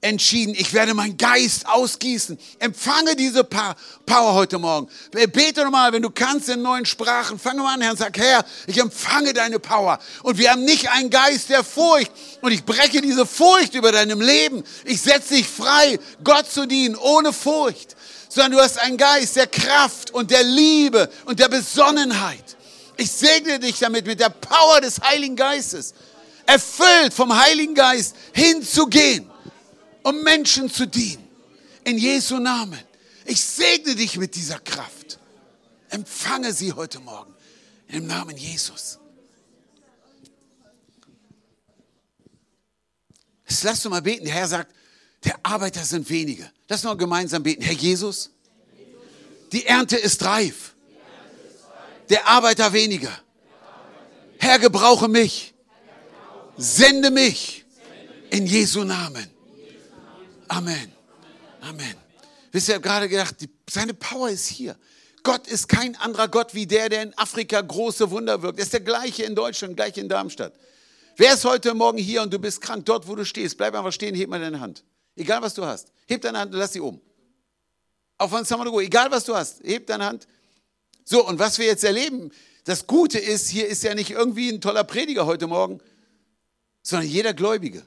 entschieden, ich werde meinen Geist ausgießen. Empfange diese Power heute Morgen. Bete nochmal, wenn du kannst, in neuen Sprachen. Fange mal an, Herr, und sag, Herr, ich empfange deine Power. Und wir haben nicht einen Geist der Furcht. Und ich breche diese Furcht über deinem Leben. Ich setze dich frei, Gott zu dienen, ohne Furcht sondern du hast einen Geist der Kraft und der Liebe und der Besonnenheit. Ich segne dich damit mit der Power des Heiligen Geistes, erfüllt vom Heiligen Geist hinzugehen, um Menschen zu dienen. In Jesu Namen. Ich segne dich mit dieser Kraft. Empfange sie heute Morgen im Namen Jesus. Jetzt lass du mal beten. Der Herr sagt, der Arbeiter sind wenige. Lass uns gemeinsam beten. Herr Jesus, die Ernte ist reif. Der Arbeiter weniger. Herr, gebrauche mich. Sende mich. In Jesu Namen. Amen. Amen. Wisst ihr, ich habe gerade gedacht, die, seine Power ist hier. Gott ist kein anderer Gott wie der, der in Afrika große Wunder wirkt. Er ist der gleiche in Deutschland, gleich in Darmstadt. Wer ist heute Morgen hier und du bist krank, dort wo du stehst, bleib einfach stehen, heb mal deine Hand. Egal was du hast. Heb deine Hand und lass sie oben. Auch von Samarugo, egal was du hast, heb deine Hand. So, und was wir jetzt erleben, das Gute ist, hier ist ja nicht irgendwie ein toller Prediger heute Morgen, sondern jeder Gläubige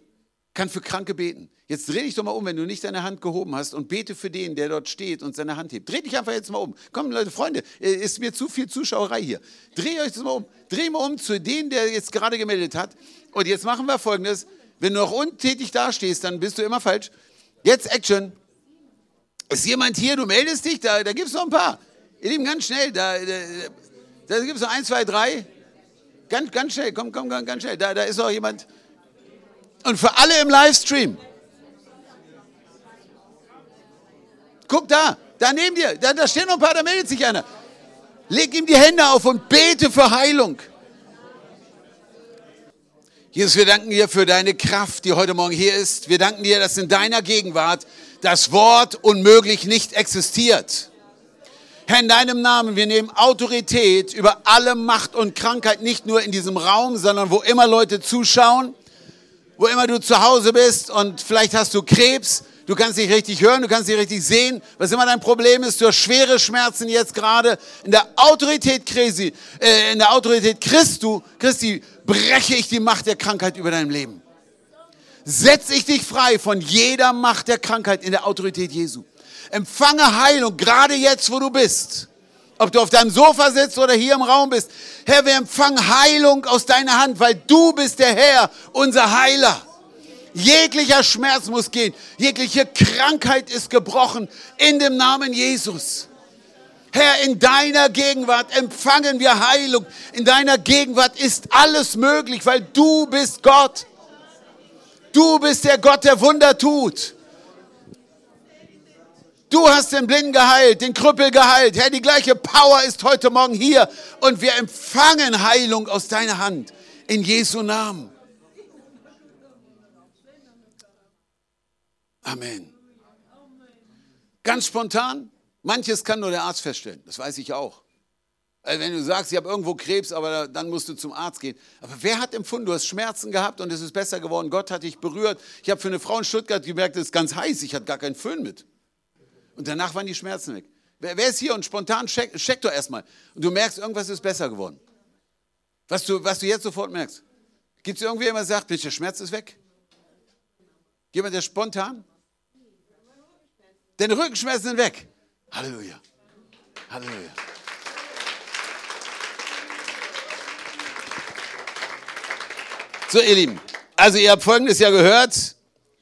kann für Kranke beten. Jetzt dreh dich doch mal um, wenn du nicht deine Hand gehoben hast und bete für den, der dort steht und seine Hand hebt. Dreh dich einfach jetzt mal um. Komm, Leute, Freunde, äh, ist mir zu viel Zuschauerei hier. Dreh euch das mal um. Dreh mal um zu dem, der jetzt gerade gemeldet hat. Und jetzt machen wir folgendes. Wenn du noch untätig dastehst, dann bist du immer falsch. Jetzt Action. Ist jemand hier, du meldest dich, da, da gibt es noch ein paar. Ihr Lieben, ganz schnell, da, da, da gibt es noch ein, zwei, drei. Ganz, ganz schnell, komm, komm, ganz schnell. Da, da ist noch jemand. Und für alle im Livestream. Guck da, da neben dir, da, da stehen noch ein paar, da meldet sich einer. Leg ihm die Hände auf und bete für Heilung. Jesus, wir danken dir für deine Kraft, die heute Morgen hier ist. Wir danken dir, dass in deiner Gegenwart das Wort unmöglich nicht existiert. Herr, in deinem Namen, wir nehmen Autorität über alle Macht und Krankheit, nicht nur in diesem Raum, sondern wo immer Leute zuschauen, wo immer du zu Hause bist und vielleicht hast du Krebs, du kannst nicht richtig hören, du kannst nicht richtig sehen, was immer dein Problem ist, du hast schwere Schmerzen jetzt gerade. In der Autorität Christi, äh, in der Autorität Christu, Christi breche ich die Macht der Krankheit über deinem Leben. Setze ich dich frei von jeder Macht der Krankheit in der Autorität Jesu. Empfange Heilung, gerade jetzt, wo du bist. Ob du auf deinem Sofa sitzt oder hier im Raum bist. Herr, wir empfangen Heilung aus deiner Hand, weil du bist der Herr, unser Heiler. Jeglicher Schmerz muss gehen. Jegliche Krankheit ist gebrochen in dem Namen Jesus. Herr, in deiner Gegenwart empfangen wir Heilung. In deiner Gegenwart ist alles möglich, weil du bist Gott. Du bist der Gott, der Wunder tut. Du hast den Blinden geheilt, den Krüppel geheilt. Herr, die gleiche Power ist heute Morgen hier und wir empfangen Heilung aus deiner Hand. In Jesu Namen. Amen. Ganz spontan, Manches kann nur der Arzt feststellen, das weiß ich auch. Also wenn du sagst, ich habe irgendwo Krebs, aber dann musst du zum Arzt gehen. Aber wer hat empfunden, du hast Schmerzen gehabt und es ist besser geworden, Gott hat dich berührt. Ich habe für eine Frau in Stuttgart gemerkt, es ist ganz heiß, ich hatte gar keinen Föhn mit. Und danach waren die Schmerzen weg. Wer, wer ist hier und spontan check, check doch erstmal. Und du merkst, irgendwas ist besser geworden. Was du, was du jetzt sofort merkst. Gibt es irgendwer, der sagt, der Schmerz ist weg? Jemand, der spontan? Deine Rückenschmerzen sind weg. Halleluja. Halleluja. So, ihr Lieben, also ihr habt Folgendes ja gehört.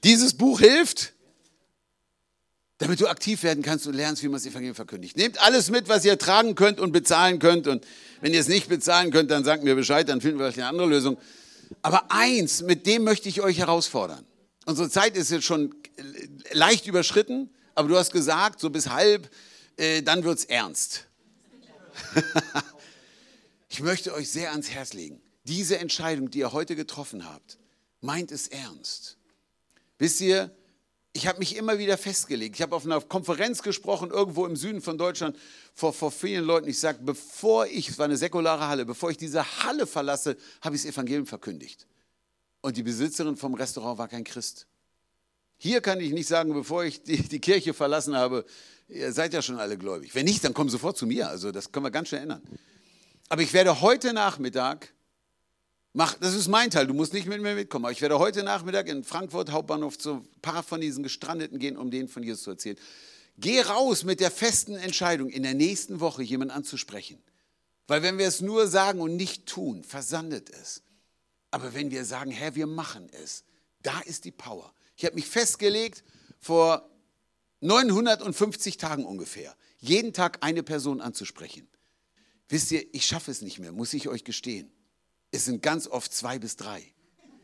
Dieses Buch hilft, damit du aktiv werden kannst und lernst, wie man das Evangelium verkündigt. Nehmt alles mit, was ihr tragen könnt und bezahlen könnt. Und wenn ihr es nicht bezahlen könnt, dann sagt mir Bescheid, dann finden wir euch eine andere Lösung. Aber eins, mit dem möchte ich euch herausfordern. Unsere Zeit ist jetzt schon leicht überschritten, aber du hast gesagt, so bis halb, äh, dann wird es ernst. ich möchte euch sehr ans Herz legen. Diese Entscheidung, die ihr heute getroffen habt, meint es ernst. Wisst ihr, ich habe mich immer wieder festgelegt. Ich habe auf einer Konferenz gesprochen, irgendwo im Süden von Deutschland, vor, vor vielen Leuten. Ich sage, bevor ich, es war eine säkulare Halle, bevor ich diese Halle verlasse, habe ich das Evangelium verkündigt. Und die Besitzerin vom Restaurant war kein Christ. Hier kann ich nicht sagen, bevor ich die, die Kirche verlassen habe, ihr seid ja schon alle gläubig. Wenn nicht, dann komm sofort zu mir. Also das können wir ganz schnell ändern. Aber ich werde heute Nachmittag Mach, das ist mein Teil, du musst nicht mit mir mitkommen. Aber ich werde heute Nachmittag in Frankfurt Hauptbahnhof zu ein paar von diesen Gestrandeten gehen, um denen von Jesus zu erzählen. Geh raus mit der festen Entscheidung, in der nächsten Woche jemanden anzusprechen. Weil wenn wir es nur sagen und nicht tun, versandet es. Aber wenn wir sagen, Herr, wir machen es, da ist die Power. Ich habe mich festgelegt vor 950 Tagen ungefähr, jeden Tag eine Person anzusprechen. Wisst ihr, ich schaffe es nicht mehr, muss ich euch gestehen. Es sind ganz oft zwei bis drei.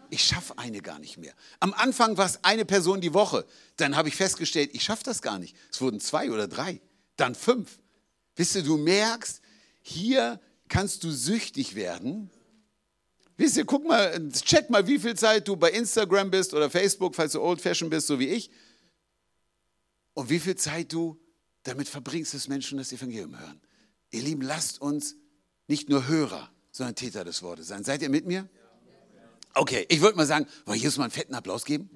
Ich schaffe eine gar nicht mehr. Am Anfang war es eine Person die Woche. Dann habe ich festgestellt, ich schaffe das gar nicht. Es wurden zwei oder drei, dann fünf. Wisst ihr, du merkst, hier kannst du süchtig werden. Wisst ihr, guck mal, check mal, wie viel Zeit du bei Instagram bist oder Facebook, falls du old fashioned bist, so wie ich. Und wie viel Zeit du damit verbringst, dass Menschen das Evangelium hören. Ihr Lieben, lasst uns nicht nur Hörer, sondern Täter des Wortes sein. Seid ihr mit mir? Okay, ich würde mal sagen, wollen wir Jesus mal einen fetten Applaus geben?